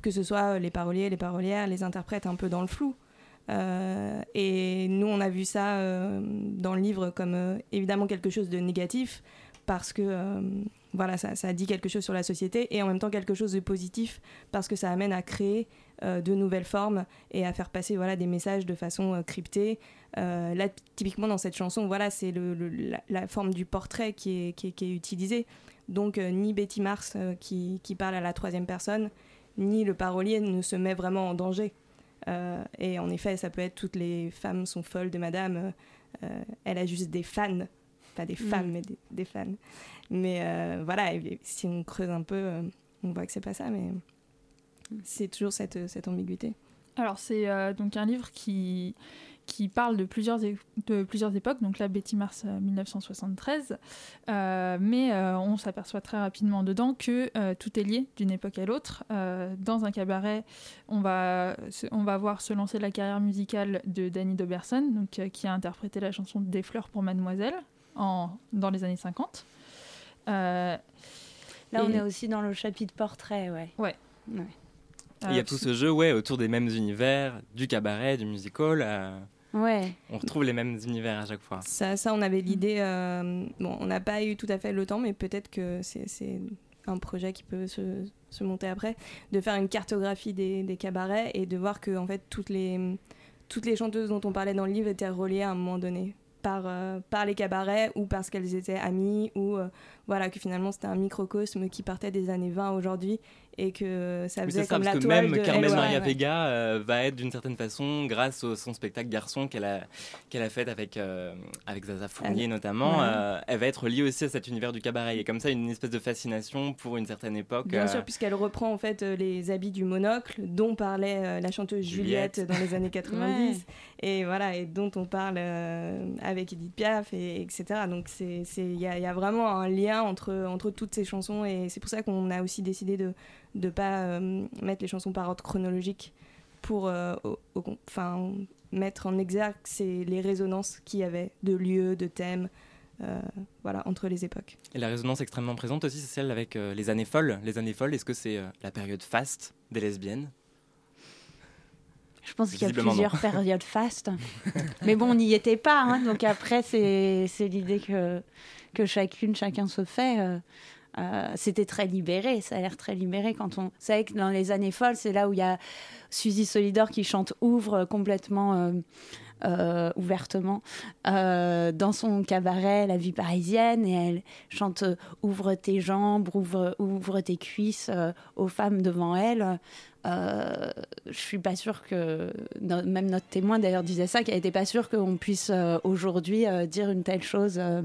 que ce soit les paroliers, les parolières, les interprètes un peu dans le flou. Et nous, on a vu ça dans le livre comme évidemment quelque chose de négatif parce que voilà, ça, ça, dit quelque chose sur la société et en même temps quelque chose de positif parce que ça amène à créer de nouvelles formes et à faire passer voilà, des messages de façon cryptée. là, typiquement dans cette chanson, voilà, c'est le, la, forme du portrait qui est, qui est, qui est utilisée. Donc ni Betty Mars qui, qui parle à la troisième personne, ni le parolier ne se met vraiment en danger. Euh, et en effet, ça peut être toutes les femmes sont folles de madame. Euh, elle a juste des fans. Pas des femmes, mmh. mais des, des, fans. Mais euh, voilà, si on creuse un peu, on voit que c'est pas ça, mais c'est toujours cette, cette ambiguïté. Alors, c'est donc un livre qui qui parle de plusieurs, de plusieurs époques, donc là Betty Mars 1973, euh, mais euh, on s'aperçoit très rapidement dedans que euh, tout est lié d'une époque à l'autre. Euh, dans un cabaret, on va, on va voir se lancer la carrière musicale de Danny Doberson, donc, euh, qui a interprété la chanson Des fleurs pour Mademoiselle en, dans les années 50. là, on est aussi dans le chapitre portrait, ouais. Ouais. ouais. Il y a tout ce jeu ouais, autour des mêmes univers, du cabaret, du musical. Euh... Ouais. On retrouve les mêmes univers à chaque fois. Ça, ça on avait l'idée. Euh, bon, on n'a pas eu tout à fait le temps, mais peut-être que c'est un projet qui peut se, se, monter après, de faire une cartographie des, des, cabarets et de voir que en fait toutes les toutes les chanteuses dont on parlait dans le livre étaient reliées à un moment donné par, euh, par les cabarets ou parce qu'elles étaient amies ou euh, voilà que finalement c'était un microcosme qui partait des années 20 aujourd'hui et que ça faisait oui, ça, comme parce la que toile même de Carmen Maria ouais, Vega euh, va être d'une certaine façon grâce au son spectacle Garçon qu'elle a qu'elle a fait avec euh, avec Zaza Fournier elle, notamment ouais. euh, elle va être liée aussi à cet univers du cabaret et comme ça une espèce de fascination pour une certaine époque bien sûr puisqu'elle reprend en fait les habits du monocle dont parlait la chanteuse Juliette, Juliette dans les années 90 ouais. Et voilà et dont on parle avec Edith Piaf et etc donc il y, a vraiment un lien entre entre toutes ces chansons. Et c'est pour ça qu'on a aussi décidé de de pas euh, mettre les chansons par ordre chronologique pour euh, enfin mettre en exergue les résonances qu'il y avait de lieux de thèmes euh, voilà entre les époques. Et la résonance extrêmement présente aussi c'est celle avec euh, les années folles. Les années folles est-ce que c'est euh, la période faste des lesbiennes? Je pense qu'il y a plusieurs non. périodes fastes. Mais bon, on n'y était pas. Hein, donc après, c'est l'idée que, que chacune, chacun se fait. Euh, euh, C'était très libéré. Ça a l'air très libéré quand on. C'est vrai que dans les années folles, c'est là où il y a Suzy Solidor qui chante Ouvre complètement. Euh, ouvertement euh, dans son cabaret La vie parisienne et elle chante Ouvre tes jambes, ouvre, ouvre tes cuisses euh, aux femmes devant elle. Euh, je suis pas sûre que même notre témoin d'ailleurs disait ça qu'elle était pas sûre qu'on puisse euh, aujourd'hui euh, dire une telle chose euh,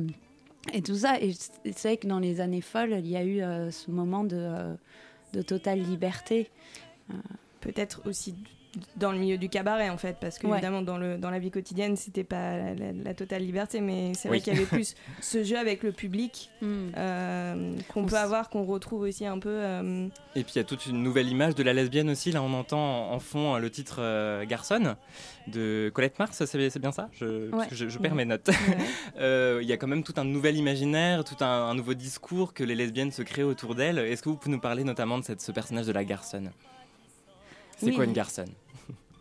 et tout ça. Et c'est vrai que dans les années folles il y a eu ce moment de, de totale liberté. Peut-être aussi dans le milieu du cabaret en fait parce que ouais. évidemment dans le dans la vie quotidienne c'était pas la, la, la, totale liberté mais c'est vrai oui. qu'il y avait plus ce jeu avec le public mm. euh, qu'on peut avoir qu'on retrouve aussi un peu euh... et puis il y a toute une nouvelle image de la lesbienne aussi là on entend en fond le titre euh, Garçonne de Colette Mars c'est bien ça? Je, ouais. je, je, perds ouais. mes notes euh, il y a quand même tout un nouvel imaginaire tout un, un nouveau discours que les lesbiennes se créent autour d'elles est-ce que vous pouvez nous parler notamment de cette, ce personnage de la garçonne? C'est oui. quoi une garçonne?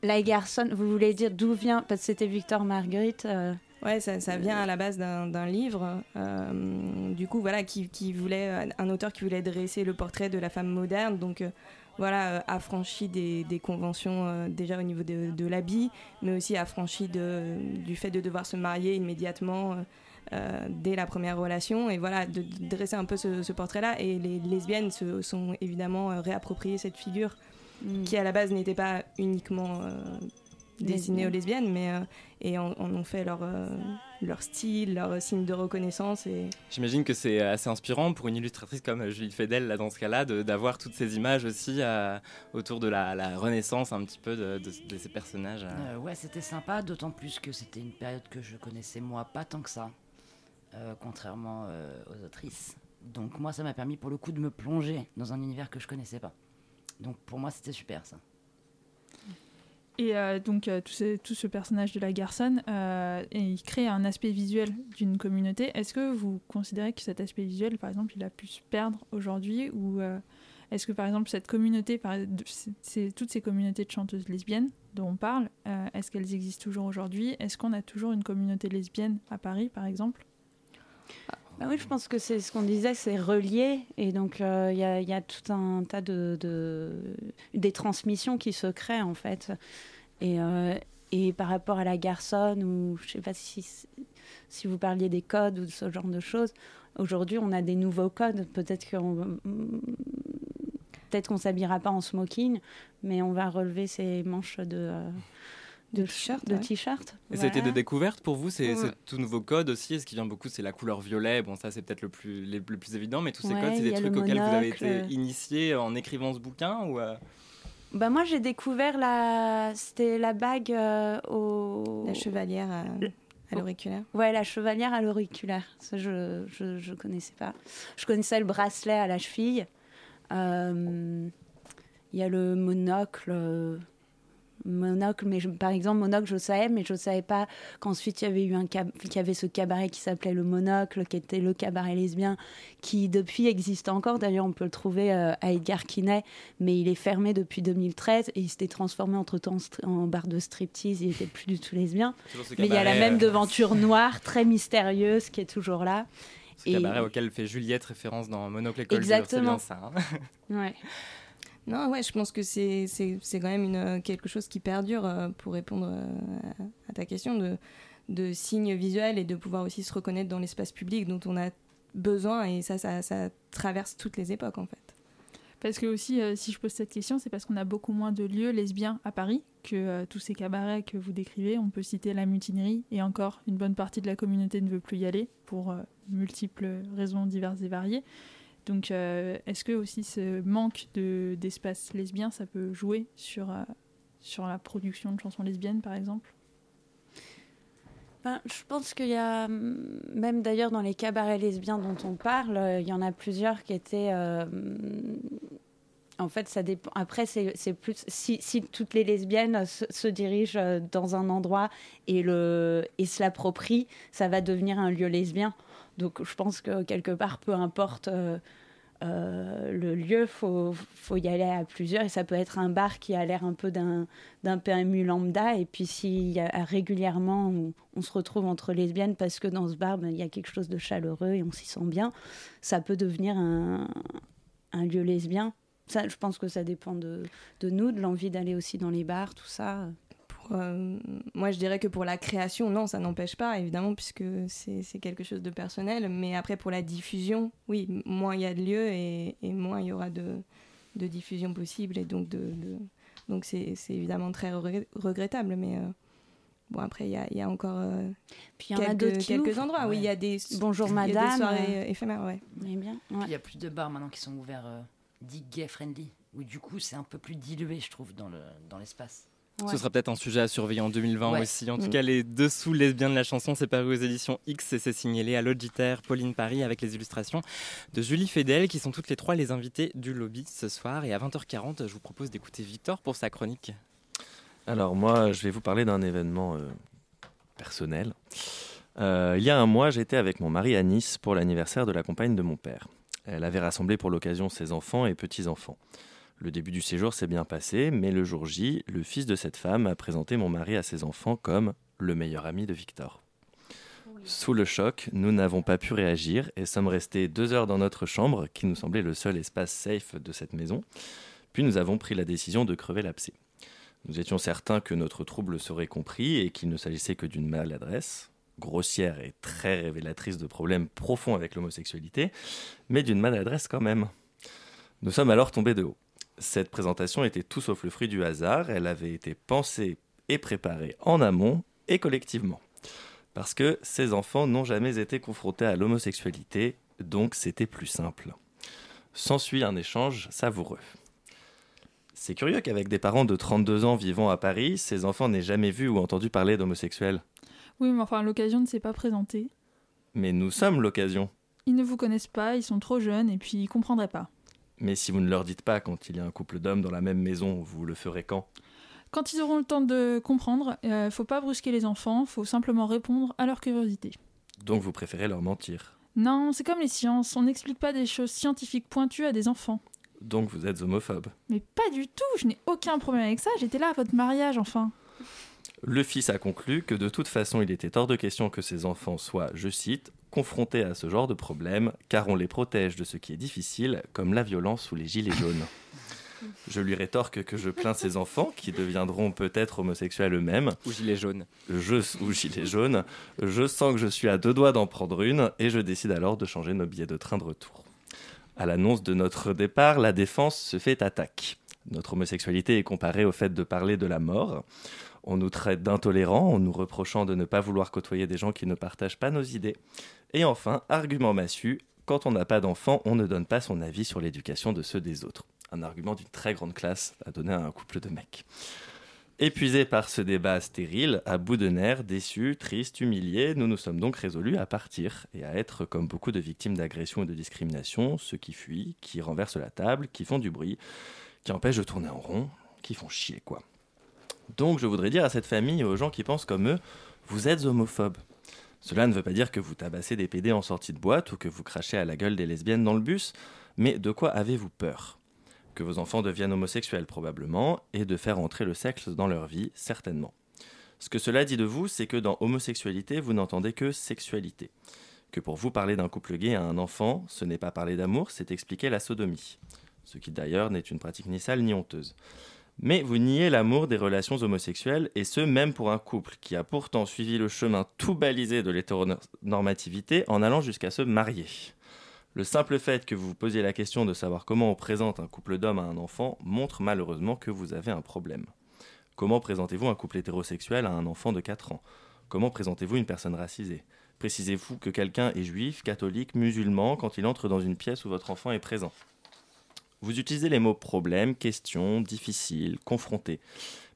La garçonne, vous voulez dire d'où vient Parce que c'était Victor Marguerite. Euh... Ouais, ça, vient à la base d'un livre, euh, du coup, voilà, qui, voulait un auteur qui voulait dresser le portrait de la femme moderne, donc euh, voilà, euh, affranchi des, conventions euh, déjà au niveau de, de l'habit, mais aussi affranchi du fait de devoir se marier immédiatement. Dès la première relation et voilà de, dresser un peu ce, ce portrait là et les lesbiennes se sont évidemment réappropriées cette figure mm. qui à la base n'était pas uniquement euh, destiné aux lesbiennes, mais et en, ont fait leur, leur style, leur signe de reconnaissance. Et... J'imagine que c'est assez inspirant pour une illustratrice comme Julie Fedel, là, dans ce cas-là, d'avoir toutes ces images aussi autour de la, renaissance un petit peu de, de, ces personnages. ouais, c'était sympa, d'autant plus que c'était une période que je connaissais moi pas tant que ça, contrairement aux autrices. Donc moi, ça m'a permis pour le coup de me plonger dans un univers que je connaissais pas. Donc pour moi, c'était super ça. Et euh, donc euh, tout, ce, tout, ce, personnage de la garçonne, euh, il crée un aspect visuel d'une communauté. Est-ce que vous considérez que cet aspect visuel, par exemple, il a pu se perdre aujourd'hui Ou est-ce que, par exemple, cette communauté, c'est, toutes ces communautés de chanteuses lesbiennes dont on parle, est-ce qu'elles existent toujours aujourd'hui? Est-ce qu'on a toujours une communauté lesbienne à Paris, par exemple? Bah oui, je pense que c'est ce qu'on disait, c'est relié. Et donc, euh, il y, a tout un tas de, des transmissions qui se créent, en fait. Et, euh, par rapport à la garçonne, ou je ne sais pas si, si vous parliez des codes ou de ce genre de choses, aujourd'hui, on a des nouveaux codes. Peut-être qu'on peut-être qu'on s'habillera pas en smoking, mais on va relever ses manches de, euh, de t-shirt. De t-shirt. Et c'était des découvertes pour vous C'est tout nouveau code aussi. Ce qui vient beaucoup, c'est la couleur violet. Bon, ça, c'est peut-être le plus, le plus évident, mais tous ces codes, c'est des trucs auxquels vous avez été initié en écrivant ce bouquin ou euh? Bah moi j'ai découvert la c'était la bague euh, au la chevalière à, l'auriculaire. Ouais, la chevalière à l'auriculaire. Ça je, je, je connaissais pas. Je connaissais le bracelet à la cheville. Euh, il y a le monocle Monocle, mais par exemple, Monocle, je savais, mais je ne savais pas qu'ensuite il y avait eu un qu'il y avait ce cabaret qui s'appelait le Monocle, qui était le cabaret lesbien, qui depuis existe encore. D'ailleurs, on peut le trouver euh, à Edgar Quinet, mais il est fermé depuis 2013 et il s'était transformé entre temps en bar de striptease. Il n'était plus du tout lesbien. Mais il y a la même euh, devanture noire, très mystérieuse, qui est toujours là. Ce cabaret auquel fait Juliette référence dans Monocle École Exactement. C'est bien ça. Hein. ouais. Non, ouais, je pense que c'est quand même une, quelque chose qui perdure euh, pour répondre euh, à, ta question de, de signes visuels et de pouvoir aussi se reconnaître dans l'espace public dont on a besoin et ça, ça, ça, traverse toutes les époques en fait. Parce que aussi, euh, si je pose cette question, c'est parce qu'on a beaucoup moins de lieux lesbiens à Paris que tous ces cabarets que vous décrivez. On peut citer la mutinerie et encore une bonne partie de la communauté ne veut plus y aller pour multiples raisons diverses et variées. Donc, euh, est-ce que aussi ce manque d'espace lesbien, ça peut jouer sur, euh, sur la production de chansons lesbiennes, par exemple? Ben, je pense qu'il y a, hum, même d'ailleurs dans les cabarets lesbiens dont on parle, euh, il y en a plusieurs qui étaient. en fait, ça dépend. Après, c'est plus. Si, si, toutes les lesbiennes se, dirigent dans un endroit et, le, et se l'approprient, ça va devenir un lieu lesbien. Donc je pense que quelque part, peu importe euh, euh, le lieu, faut, faut y aller à plusieurs. Et ça peut être un bar qui a l'air un peu d'un, PMU lambda. Et puis s'il y a régulièrement, on, se retrouve entre lesbiennes parce que dans ce bar, ben, il y a quelque chose de chaleureux et on s'y sent bien, ça peut devenir un, lieu lesbien. Ça, je pense que ça dépend de, de nous, de l'envie d'aller aussi dans les bars, tout ça. Euh, moi, je dirais que pour la création, non, ça n'empêche pas, évidemment, puisque c'est quelque chose de personnel. Mais après, pour la diffusion, oui, moins il y a de lieux et, moins il y aura de, de, diffusion possible. Et donc, de, donc c'est évidemment très regrettable. Mais euh, bon, après, il y a, y a, encore euh, Puis il y quelques, quelques endroits. Oui, il y a des, Bonjour Madame. des soirées éphémères, ouais. bien. Il y a plus de bars maintenant qui sont ouverts, dit gay-friendly. Où du coup, c'est un peu plus dilué, je trouve, dans l'espace. Ce sera peut-être un sujet à surveiller en 2020 aussi. En tout mm. cas, les dessous lesbiens de la chanson, c'est paru aux éditions X et c'est signé Léa Logiter, Pauline Paris avec les illustrations de Julie Fedel qui sont toutes les trois les invités du lobby ce soir. Et à 20h40, je vous propose d'écouter Victor pour sa chronique. Alors moi, je vais vous parler d'un événement euh, personnel. Euh, il y a un mois, j'étais avec mon mari à Nice pour l'anniversaire de la compagne de mon père. Elle avait rassemblé pour l'occasion ses enfants et petits-enfants. Le début du séjour s'est bien passé, mais le jour J, le fils de cette femme a présenté mon mari à ses enfants comme le meilleur ami de Victor. Sous le choc, nous n'avons pas pu réagir et sommes restés deux heures dans notre chambre, qui nous semblait le seul espace safe de cette maison. Puis nous avons pris la décision de crever l'abcès. Nous étions certains que notre trouble serait compris et qu'il ne s'agissait que d'une maladresse, grossière et très révélatrice de problèmes profonds avec l'homosexualité, mais d'une maladresse quand même. Nous sommes alors tombés de haut. Cette présentation était tout sauf le fruit du hasard. Elle avait été pensée et préparée en amont et collectivement. Parce que ces enfants n'ont jamais été confrontés à l'homosexualité, donc c'était plus simple. S'ensuit un échange savoureux. C'est curieux qu'avec des parents de 32 ans vivant à Paris, ces enfants n'aient jamais vu ou entendu parler d'homosexuels. Oui, mais enfin, l'occasion ne s'est pas présentée. Mais nous sommes l'occasion. Ils ne vous connaissent pas, ils sont trop jeunes et puis ils comprendraient pas. Mais si vous ne leur dites pas quand il y a un couple d'hommes dans la même maison, vous le ferez quand? Quand ils auront le temps de comprendre, il euh, faut pas brusquer les enfants, faut simplement répondre à leur curiosité. Donc vous préférez leur mentir? Non, c'est comme les sciences, on n'explique pas des choses scientifiques pointues à des enfants. Donc vous êtes homophobe? Mais pas du tout, je n'ai aucun problème avec ça, j'étais là à votre mariage enfin. Le fils a conclu que de toute façon il était hors de question que ses enfants soient, je cite, confrontés à ce genre de problème, car on les protège de ce qui est difficile, comme la violence ou les gilets jaunes. Je lui rétorque que je plains ses enfants, qui deviendront peut-être homosexuels eux-mêmes. Ou gilets jaunes. Je, ou gilets jaunes. Je sens que je suis à deux doigts d'en prendre une, et je décide alors de changer nos billets de train de retour. À l'annonce de notre départ, la défense se fait attaque. Notre homosexualité est comparée au fait de parler de la mort. On nous traite d'intolérants en nous reprochant de ne pas vouloir côtoyer des gens qui ne partagent pas nos idées. Et enfin, argument massu, quand on n'a pas d'enfants, on ne donne pas son avis sur l'éducation de ceux des autres. Un argument d'une très grande classe à donner à un couple de mecs. Épuisés par ce débat stérile, à bout de nerfs, déçus, tristes, humiliés, nous nous sommes donc résolus à partir et à être comme beaucoup de victimes d'agression et de discrimination, ceux qui fuient, qui renversent la table, qui font du bruit, qui empêchent de tourner en rond, qui font chier quoi. Donc je voudrais dire à cette famille et aux gens qui pensent comme eux, vous êtes homophobes. Cela ne veut pas dire que vous tabassez des PD en sortie de boîte ou que vous crachez à la gueule des lesbiennes dans le bus, mais de quoi avez-vous peur? Que vos enfants deviennent homosexuels probablement, et de faire entrer le sexe dans leur vie, certainement. Ce que cela dit de vous, c'est que dans homosexualité, vous n'entendez que sexualité. Que pour vous parler d'un couple gay à un enfant, ce n'est pas parler d'amour, c'est expliquer la sodomie. Ce qui d'ailleurs n'est une pratique ni sale ni honteuse. Mais vous niez l'amour des relations homosexuelles, et ce même pour un couple qui a pourtant suivi le chemin tout balisé de l'hétéronormativité en allant jusqu'à se marier. Le simple fait que vous vous posiez la question de savoir comment on présente un couple d'hommes à un enfant montre malheureusement que vous avez un problème. Comment présentez-vous un couple hétérosexuel à un enfant de 4 ans? Comment présentez-vous une personne racisée? Précisez-vous que quelqu'un est juif, catholique, musulman quand il entre dans une pièce où votre enfant est présent? Vous utilisez les mots problème, question, difficile, confronté.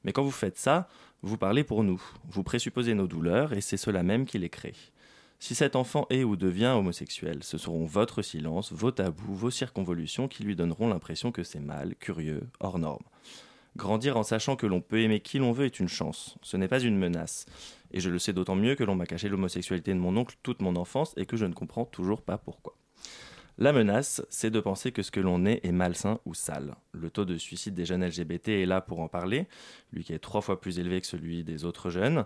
Mais quand vous faites ça, vous parlez pour nous. Vous présupposez nos douleurs et c'est cela même qui les crée. Si cet enfant est ou devient homosexuel, ce seront votre silence, vos tabous, vos circonvolutions qui lui donneront l'impression que c'est mal, curieux, hors norme. Grandir en sachant que l'on peut aimer qui l'on veut est une chance, ce n'est pas une menace. Et je le sais d'autant mieux que l'on m'a caché l'homosexualité de mon oncle toute mon enfance et que je ne comprends toujours pas pourquoi. La menace, c'est de penser que ce que l'on est est malsain ou sale. Le taux de suicide des jeunes LGBT est là pour en parler, lui qui est trois fois plus élevé que celui des autres jeunes.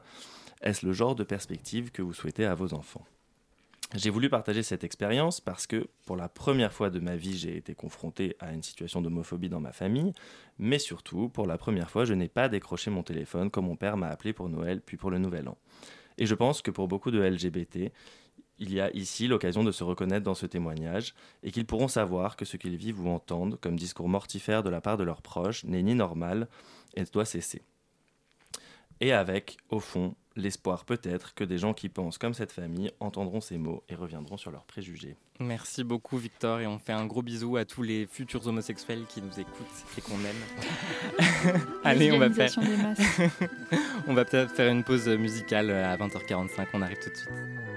Est-ce le genre de perspective que vous souhaitez à vos enfants? J'ai voulu partager cette expérience parce que pour la première fois de ma vie, j'ai été confronté à une situation d'homophobie dans ma famille, mais surtout, pour la première fois, je n'ai pas décroché mon téléphone comme mon père m'a appelé pour Noël puis pour le Nouvel An. Et je pense que pour beaucoup de LGBT, il y a ici l'occasion de se reconnaître dans ce témoignage et qu'ils pourront savoir que ce qu'ils vivent ou entendent comme discours mortifère de la part de leurs proches n'est ni normal et doit cesser. Et avec, au fond, l'espoir peut-être que des gens qui pensent comme cette famille entendront ces mots et reviendront sur leurs préjugés. Merci beaucoup Victor et on fait un gros bisou à tous les futurs homosexuels qui nous écoutent et qu'on aime. Allez, on va faire on va peut-être faire une pause musicale à 20h45, on arrive tout de suite.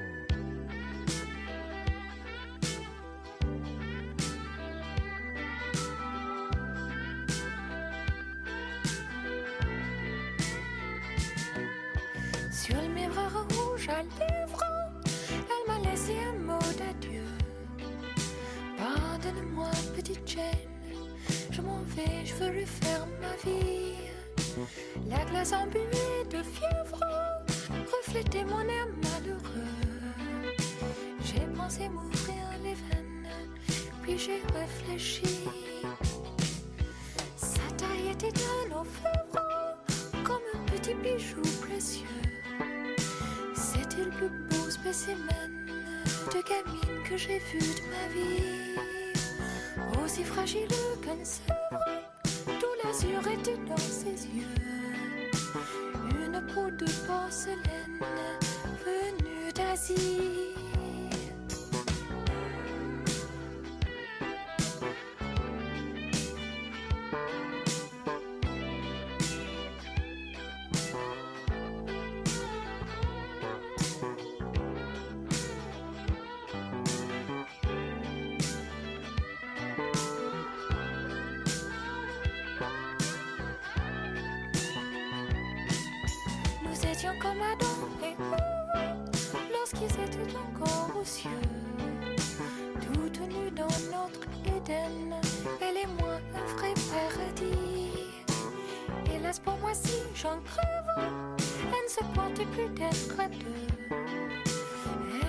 Si j'en crève, elle ne se portait plus d'être deux.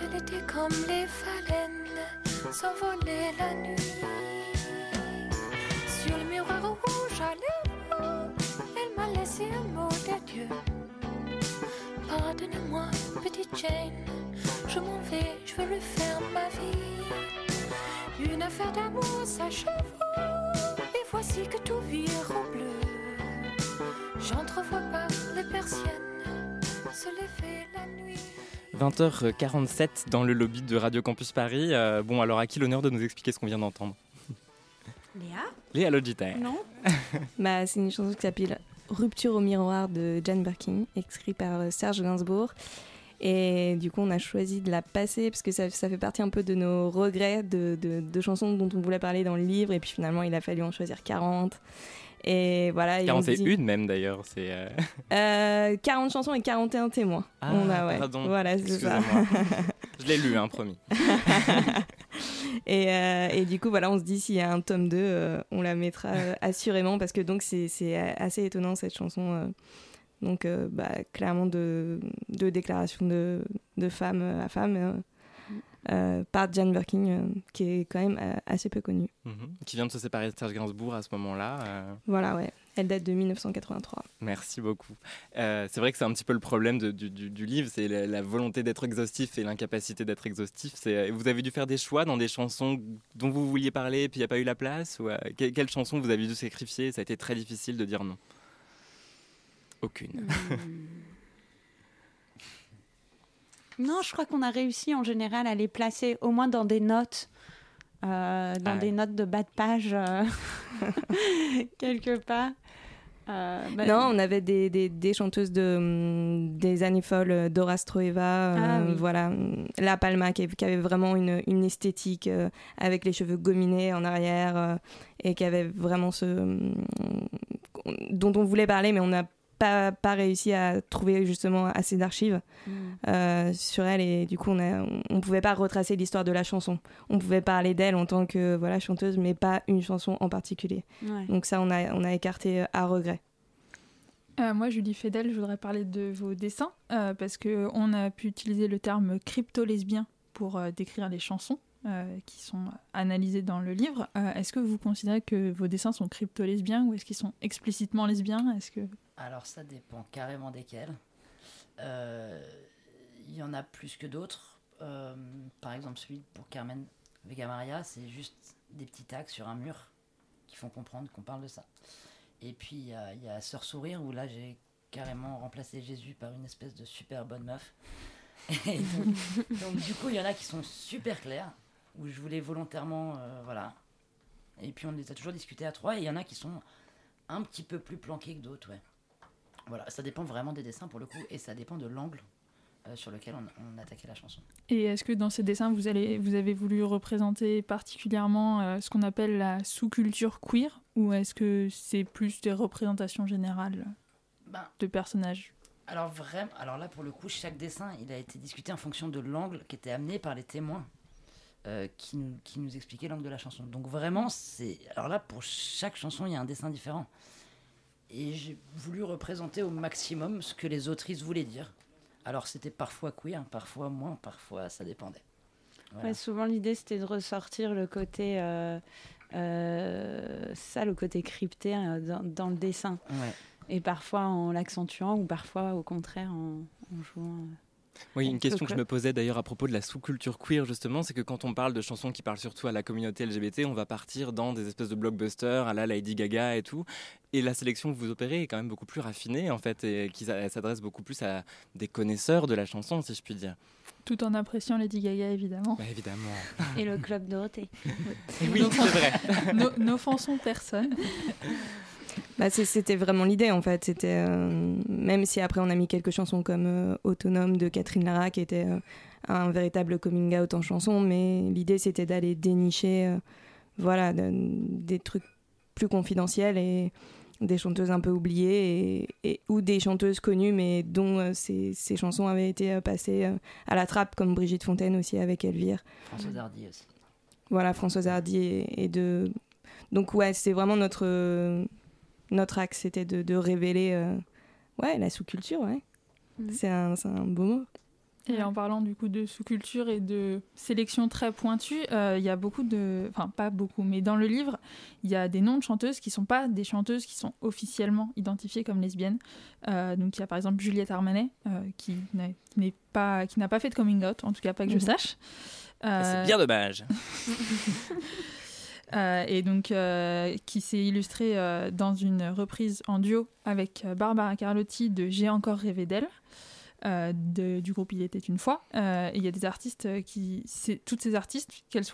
Elle était comme les phalènes, s'envolait la nuit. Sur le miroir rouge à lèvres, elle m'a laissé un mot d'adieu. Pardonne-moi, petite Jane, je m'en vais, je veux refaire ma vie. Une affaire d'amour s'achève, et voici que tout vire au bleu. J'entrevois pas les persiennes se lever la nuit. 20h47 dans le lobby de Radio Campus Paris. Euh, bon, alors à qui l'honneur de nous expliquer ce qu'on vient d'entendre? Léa? Léa Logitaire. Non. bah, c'est une chanson qui s'appelle Rupture au miroir de Jane Birkin, écrite par euh, Serge Gainsbourg. Et du coup, on a choisi de la passer parce que ça, ça fait partie un peu de nos regrets de, de- de chansons dont on voulait parler dans le livre. Et puis finalement, il a fallu en choisir 40. Et voilà. et on se dit- 41 même d'ailleurs. C'est. euh, Euh, 40 chansons et 41 témoins. Ah, on a, ouais. pardon. Voilà, c'est ça. Je l'ai lu, hein, promis. et, euh, et du coup, voilà, on se dit s'il y a un tome 2, euh, on la mettra euh, assurément parce que donc c'est assez étonnant cette chanson. donc, bah, clairement, de, de déclaration de, de femme à femme euh, par Jane Birkin, euh, qui est quand même euh, assez peu connue. Mhm. Qui vient de se séparer de Serge Gainsbourg à ce moment-là. euh, Voilà, ouais. Elle date de 1983. Merci beaucoup. Euh, c'est vrai que c'est un petit peu le problème de- du, du- du livre, c'est la, la volonté d'être exhaustif et l'incapacité d'être exhaustif. C'est, vous avez dû faire des choix dans des chansons dont vous vouliez parler et puis il n'y a pas eu la place ou, euh, que- Quelle chanson vous avez dû sacrifier? Ça a été très difficile de dire non. Aucune. Non, je crois qu'on a réussi en général à les placer au moins dans des notes, euh, dans Ah ouais. des notes de bas de page, euh, quelque part. Euh, bah, non, on avait des, des, des chanteuses de, hum, des années folles, Dora Stroeva, euh, Ah oui. voilà, hum, La Palma, qui, qui avait vraiment une, une esthétique euh, avec les cheveux gominés en arrière euh, et qui avait vraiment ce. hum, dont on voulait parler, mais on n'a pas, pas réussi à trouver justement assez d'archives Mm. euh, sur elle et du coup on a, on pouvait pas retracer l'histoire de la chanson. On pouvait parler d'elle en tant que voilà chanteuse, mais pas une chanson en particulier. Ouais. Donc ça on a, on a écarté euh, à regret. Euh, moi, Julie Fedel, je voudrais parler de vos dessins, euh, parce qu'on a pu utiliser le terme crypto-lesbien pour euh, décrire les chansons euh, qui sont analysées dans le livre. Euh, est-ce que vous considérez que vos dessins sont crypto-lesbiens ou est-ce qu'ils sont explicitement lesbiens? Est-ce que... Alors ça dépend carrément desquels. Euh, Il y en a plus que d'autres. Euh, par exemple, celui pour Carmen Vega Maria, c'est juste des petits tags sur un mur qui font comprendre qu'on parle de ça. Et puis il y a, Sœur Sourire où là j'ai carrément remplacé Jésus par une espèce de super bonne meuf. Et donc, donc, du coup il y en a qui sont super clairs où je voulais volontairement euh, voilà. Et puis on les a toujours discutés à trois et il y en a qui sont un petit peu plus planqués que d'autres ouais. Voilà, ça dépend vraiment des dessins pour le coup, et ça dépend de l'angle euh, sur lequel on, on attaquait la chanson. Et est-ce que dans ces dessins, vous, allez, vous avez voulu représenter particulièrement euh, ce qu'on appelle la sous-culture queer Ou est-ce que c'est plus des représentations générales Ben, de personnages? Alors vraiment, alors là pour le coup, chaque dessin, il a été discuté en fonction de l'angle qui était amené par les témoins euh, qui, nous, qui nous expliquaient l'angle de la chanson. Donc vraiment, c'est alors là pour chaque chanson, il y a un dessin différent. Et j'ai voulu représenter au maximum ce que les autrices voulaient dire. Alors c'était parfois queer, parfois moins, parfois ça dépendait. Voilà. Ouais, souvent l'idée c'était de ressortir le côté euh, euh, ça, le côté crypté euh, dans, dans le dessin. Ouais. Et parfois en l'accentuant ou parfois au contraire en, en jouant. euh. Oui, une question que je me posais d'ailleurs à propos de la sous-culture queer, justement, c'est que quand on parle de chansons qui parlent surtout à la communauté LGBT, on va partir dans des espèces de blockbusters à la Lady Gaga et tout. Et la sélection que vous opérez est quand même beaucoup plus raffinée, en fait, et qui s'adresse beaucoup plus à des connaisseurs de la chanson, si je puis dire. Tout en appréciant Lady Gaga, évidemment. Bah, évidemment. Et le club Dorothée. oui, c'est vrai. N'offensons personne. Bah, c'était vraiment l'idée en fait. C'était euh, même si après on a mis quelques chansons comme euh, Autonome de Catherine Lara qui était euh, un véritable coming out en chanson, mais l'idée c'était d'aller dénicher voilà des trucs plus confidentiels et des chanteuses un peu oubliées et, ou des chanteuses connues mais dont ces, ces, chansons avaient été passées à la trappe comme Brigitte Fontaine aussi avec Elvire. Françoise Hardy aussi. Voilà Françoise Hardy et, et de donc ouais c'est vraiment notre notre axe, c'était de, révéler euh, ouais, la sous-culture. Ouais. Mhm. C'est un, un, beau mot. Et en parlant du coup de sous-culture et de sélection très pointue, euh, il y a beaucoup de... Enfin, pas beaucoup, mais dans le livre, il y a des noms de chanteuses qui ne sont pas des chanteuses qui sont officiellement identifiées comme lesbiennes. Euh, donc il y a par exemple Juliette Armanet, qui n'est pas, qui n'a pas fait de coming out, en tout cas pas que je mhm. sache. C'est bien dommage. Euh, et donc euh, qui s'est illustré euh, dans une reprise en duo avec Barbara Carlotti de J'ai encore rêvé d'elle. du groupe Il était une fois. il y a des artistes qui. Toutes ces artistes, qu'elles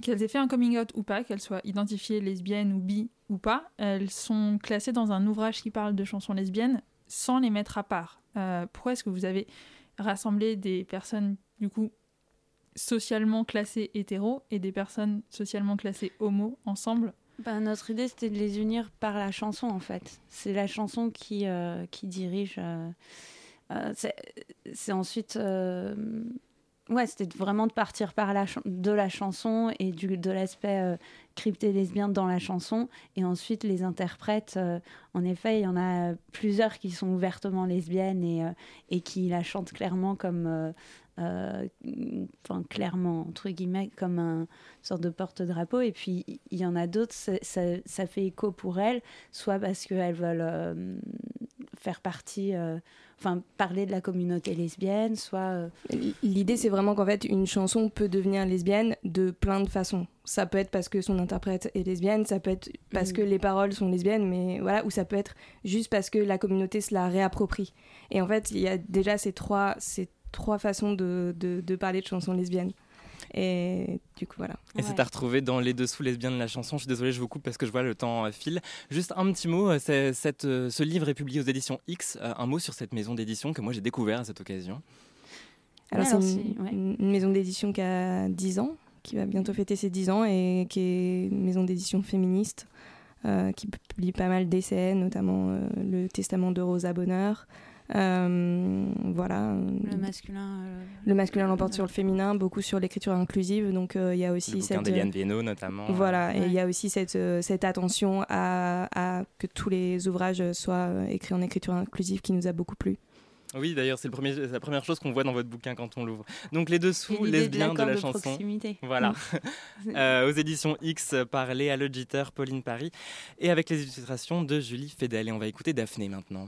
qu'elles aient fait un coming out ou pas, qu'elles soient identifiées lesbiennes ou bi ou pas, elles sont classées dans un ouvrage qui parle de chansons lesbiennes sans les mettre à part. pourquoi est-ce que vous avez rassemblé des personnes du coup socialement classés hétéros et des personnes socialement classées homo ensemble bah, Notre idée, c'était de les unir par la chanson, en fait. C'est la chanson qui, euh, qui dirige. Euh, euh, c'est ensuite. ouais, c'était vraiment de partir par la de la chanson et du, de l'aspect crypté lesbien dans la chanson. Et ensuite, les interprètes, en effet, il y en a plusieurs qui sont ouvertement lesbiennes et, et qui la chantent clairement comme enfin, clairement, entre guillemets, comme un sorte de porte-drapeau. Et puis, il y en a d'autres, ça, ça, fait écho pour elles, soit parce qu'elles veulent euh, faire partie, euh, enfin, parler de la communauté lesbienne, soit. L'idée, c'est vraiment qu'en fait, une chanson peut devenir lesbienne de plein de façons. Ça peut être parce que son interprète est lesbienne, ça peut être parce mm. que les paroles sont lesbiennes, mais voilà, ou ça peut être juste parce que la communauté se la réapproprie. Et en fait, il y a déjà ces trois, ces trois façons de, de, parler de chansons lesbiennes. Et du coup, voilà. Et c'est à retrouver dans les dessous lesbiens de la chanson. Je suis désolée, je vous coupe parce que je vois le temps file. Juste un petit mot. Euh, cette, euh, ce livre est publié aux éditions X. Euh, un mot sur cette maison d'édition que moi j'ai découvert à cette occasion. Alors, c'est une, maison d'édition qui a 10 ans, qui va bientôt fêter ses 10 ans et qui est une maison d'édition féministe qui publie pas mal d'essais, notamment Le Testament de Rosa Bonheur. Euh, voilà. Le masculin. Euh, le masculin l'emporte sur le féminin, beaucoup sur l'écriture inclusive. Donc euh, il y a aussi le cette. d'Eliane notamment. Voilà, et il y a aussi cette, cette attention à, à, que tous les ouvrages soient écrits en écriture inclusive qui nous a beaucoup plu. Oui, d'ailleurs, c'est la première chose qu'on voit dans votre bouquin quand on l'ouvre. Donc, les dessous lesbiens de, la de chanson. Proximité. Voilà. aux éditions X par Léa Logiter, Pauline Paris, et avec les illustrations de Julie Fedel. Et on va écouter Daphné maintenant.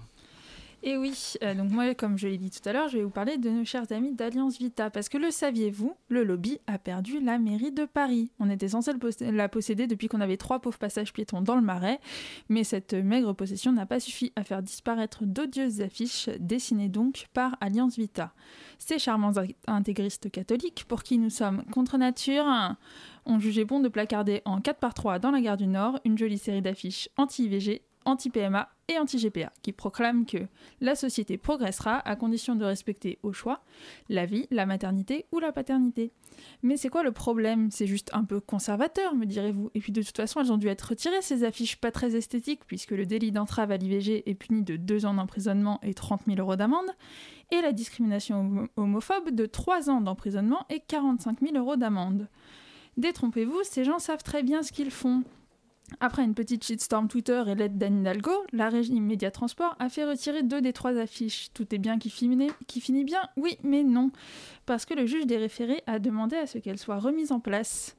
Et oui, euh, donc moi, comme je l'ai dit tout à l'heure, je vais vous parler de nos chers amis d'Alliance Vita. Parce que le saviez-vous, le lobby a perdu la mairie de Paris. On était censé la posséder depuis qu'on avait trois pauvres passages piétons dans le marais. Mais cette maigre possession n'a pas suffi à faire disparaître d'odieuses affiches dessinées donc par Alliance Vita. Ces charmants intégristes catholiques, pour qui nous sommes contre nature, ont jugé bon de placarder en 4 par 3 dans la gare du Nord une jolie série d'affiches anti-IVG anti-PMA et anti-GPA, qui proclament que la société progressera à condition de respecter au choix la vie, la maternité ou la paternité. Mais c'est quoi le problème? C'est juste un peu conservateur, me direz-vous. Et puis de toute façon, elles ont dû être retirées, ces affiches pas très esthétiques, puisque le délit d'entrave à l'IVG est puni de 2 ans d'emprisonnement et 30 000 euros d'amende, et la discrimination homophobe de 3 ans d'emprisonnement et 45 000 euros d'amende. Détrompez-vous, ces gens savent très bien ce qu'ils font. Après une petite shitstorm Twitter et l'aide d'Anne Hidalgo, la régie Média Transport a fait retirer deux des trois affiches. Tout est bien qui finit, bien Oui, mais non. Parce que le juge des référés a demandé à ce qu'elles soient remises en place.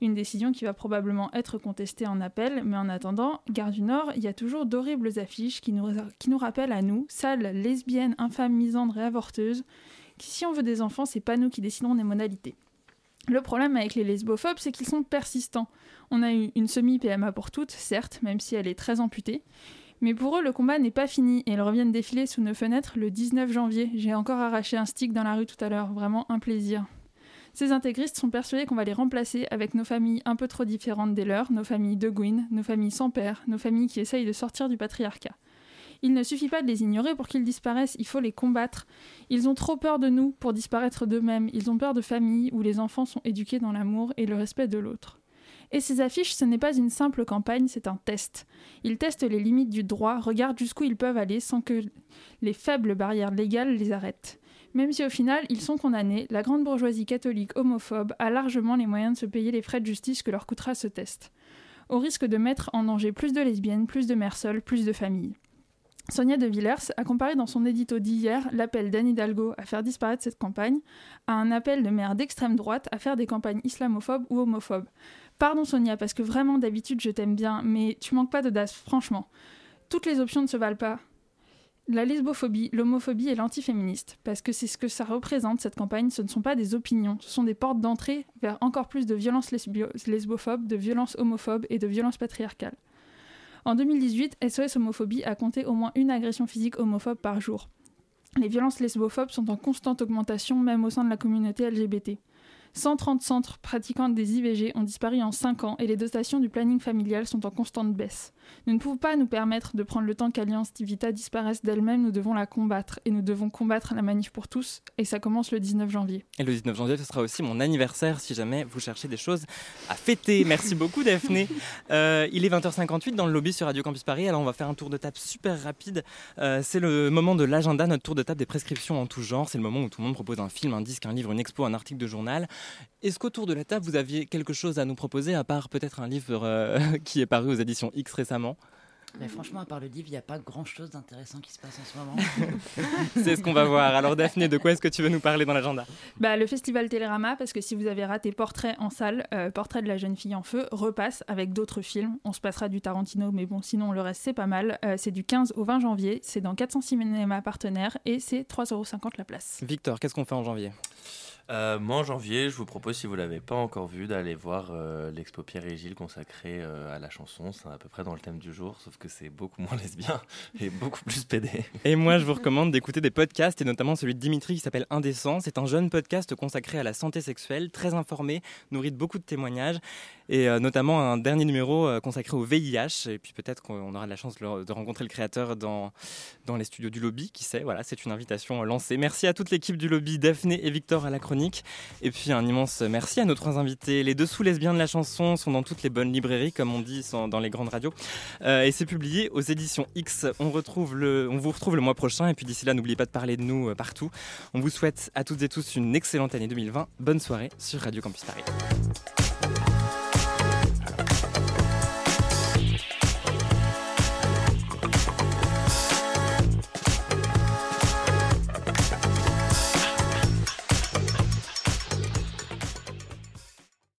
Une décision qui va probablement être contestée en appel, mais en attendant, Gare du Nord, il y a toujours d'horribles affiches qui nous, rappellent à nous, sales, lesbiennes, infâmes, misandres et avorteuses, Si on veut des enfants, c'est pas nous qui décidons des modalités. Le problème avec les lesbophobes, c'est qu'ils sont persistants. On a eu une semi-PMA pour toutes, certes, même si elle est très amputée. Mais pour eux, le combat n'est pas fini et ils reviennent défiler sous nos fenêtres le 19 janvier. J'ai encore arraché un stick dans la rue tout à l'heure, vraiment un plaisir. Ces intégristes sont persuadés qu'on va les remplacer avec nos familles un peu trop différentes des leurs, nos familles de Gwyn, nos familles sans père, nos familles qui essayent de sortir du patriarcat. Il ne suffit pas de les ignorer pour qu'ils disparaissent, il faut les combattre. Ils ont trop peur de nous pour disparaître d'eux-mêmes, ils ont peur de familles où les enfants sont éduqués dans l'amour et le respect de l'autre. Et ces affiches, ce n'est pas une simple campagne, c'est un test. Ils testent les limites du droit, regardent jusqu'où ils peuvent aller sans que les faibles barrières légales les arrêtent. Même si au final ils sont condamnés, la grande bourgeoisie catholique homophobe a largement les moyens de se payer les frais de justice que leur coûtera ce test. Au risque de mettre en danger plus de lesbiennes, plus de mères seules, plus de familles. Sonia de Villers a comparé dans son édito d'hier l'appel d'Anne Hidalgo à faire disparaître cette campagne à un appel de maires d'extrême droite à faire des campagnes islamophobes ou homophobes. Pardon Sonia, parce que vraiment d'habitude je t'aime bien, mais tu manques pas d'audace, franchement. Toutes les options ne se valent pas. La lesbophobie, l'homophobie et l'antiféministe, parce que c'est ce que ça représente, cette campagne, ce ne sont pas des opinions, ce sont des portes d'entrée vers encore plus de violences lesbophobes, de violences homophobes et de violences patriarcales. En 2018, SOS Homophobie a compté au moins une agression physique homophobe par jour. Les violences lesbophobes sont en constante augmentation même au sein de la communauté LGBT. 130 centres pratiquant des IVG ont disparu en 5 ans et les dotations du planning familial sont en constante baisse. Nous ne pouvons pas nous permettre de prendre le temps qu'Alliance Tivita disparaisse d'elle-même, nous devons la combattre et nous devons combattre la manif pour tous et ça commence le 19 janvier. Et le 19 janvier, ce sera aussi mon anniversaire si jamais vous cherchez des choses à fêter. Merci beaucoup Daphné. Euh, il est 20h58 dans le lobby sur Radio Campus Paris, alors on va faire un tour de table super rapide. Euh, c'est le moment de l'agenda, notre tour de table des prescriptions en tout genre. C'est le moment où tout le monde propose un film, un disque, un livre, une expo, un article de journal. Est-ce qu'autour de la table, vous aviez quelque chose à nous proposer, à part peut-être un livre euh, qui est paru aux éditions X récemment? Mais franchement, à part le livre, il n'y a pas grand-chose d'intéressant qui se passe en ce moment. C'est ce qu'on va voir. Alors Daphné, de quoi est-ce que tu veux nous parler dans l'agenda? Bah, Le festival Télérama, parce que si vous avez raté Portrait en salle, euh, Portrait de la jeune fille en feu, repasse avec d'autres films. On se passera du Tarantino, mais bon, sinon le reste c'est pas mal. Euh, c'est du 15 au 20 janvier, c'est dans 400 cinémas partenaires et c'est 3,50€ la place. Victor, qu'est-ce qu'on fait en janvier? Euh, moi, en janvier, je vous propose, si vous ne l'avez pas encore vu, d'aller voir euh, l'expo Pierre et Gilles consacrée euh, à la chanson. C'est à peu près dans le thème du jour, sauf que c'est beaucoup moins lesbien et beaucoup plus pédé. Et moi, je vous recommande d'écouter des podcasts, et notamment celui de Dimitri qui s'appelle Indécent. C'est un jeune podcast consacré à la santé sexuelle, très informé, nourri de beaucoup de témoignages et euh, notamment un dernier numéro euh, consacré au VIH. Et puis peut-être qu'on aura de la chance de rencontrer le créateur dans, dans les studios du lobby, qui sait. Voilà, c'est une invitation lancée. Merci à toute l'équipe du lobby, Daphné et Victor à la chronique. Et puis un immense merci à nos trois invités. Les dessous lesbiens de la chanson sont dans toutes les bonnes librairies, comme on dit dans les grandes radios. Euh, et c'est publié aux éditions X. On, on vous retrouve le mois prochain. Et puis d'ici là, n'oubliez pas de parler de nous partout. On vous souhaite à toutes et tous une excellente année 2020. Bonne soirée sur Radio Campus Paris.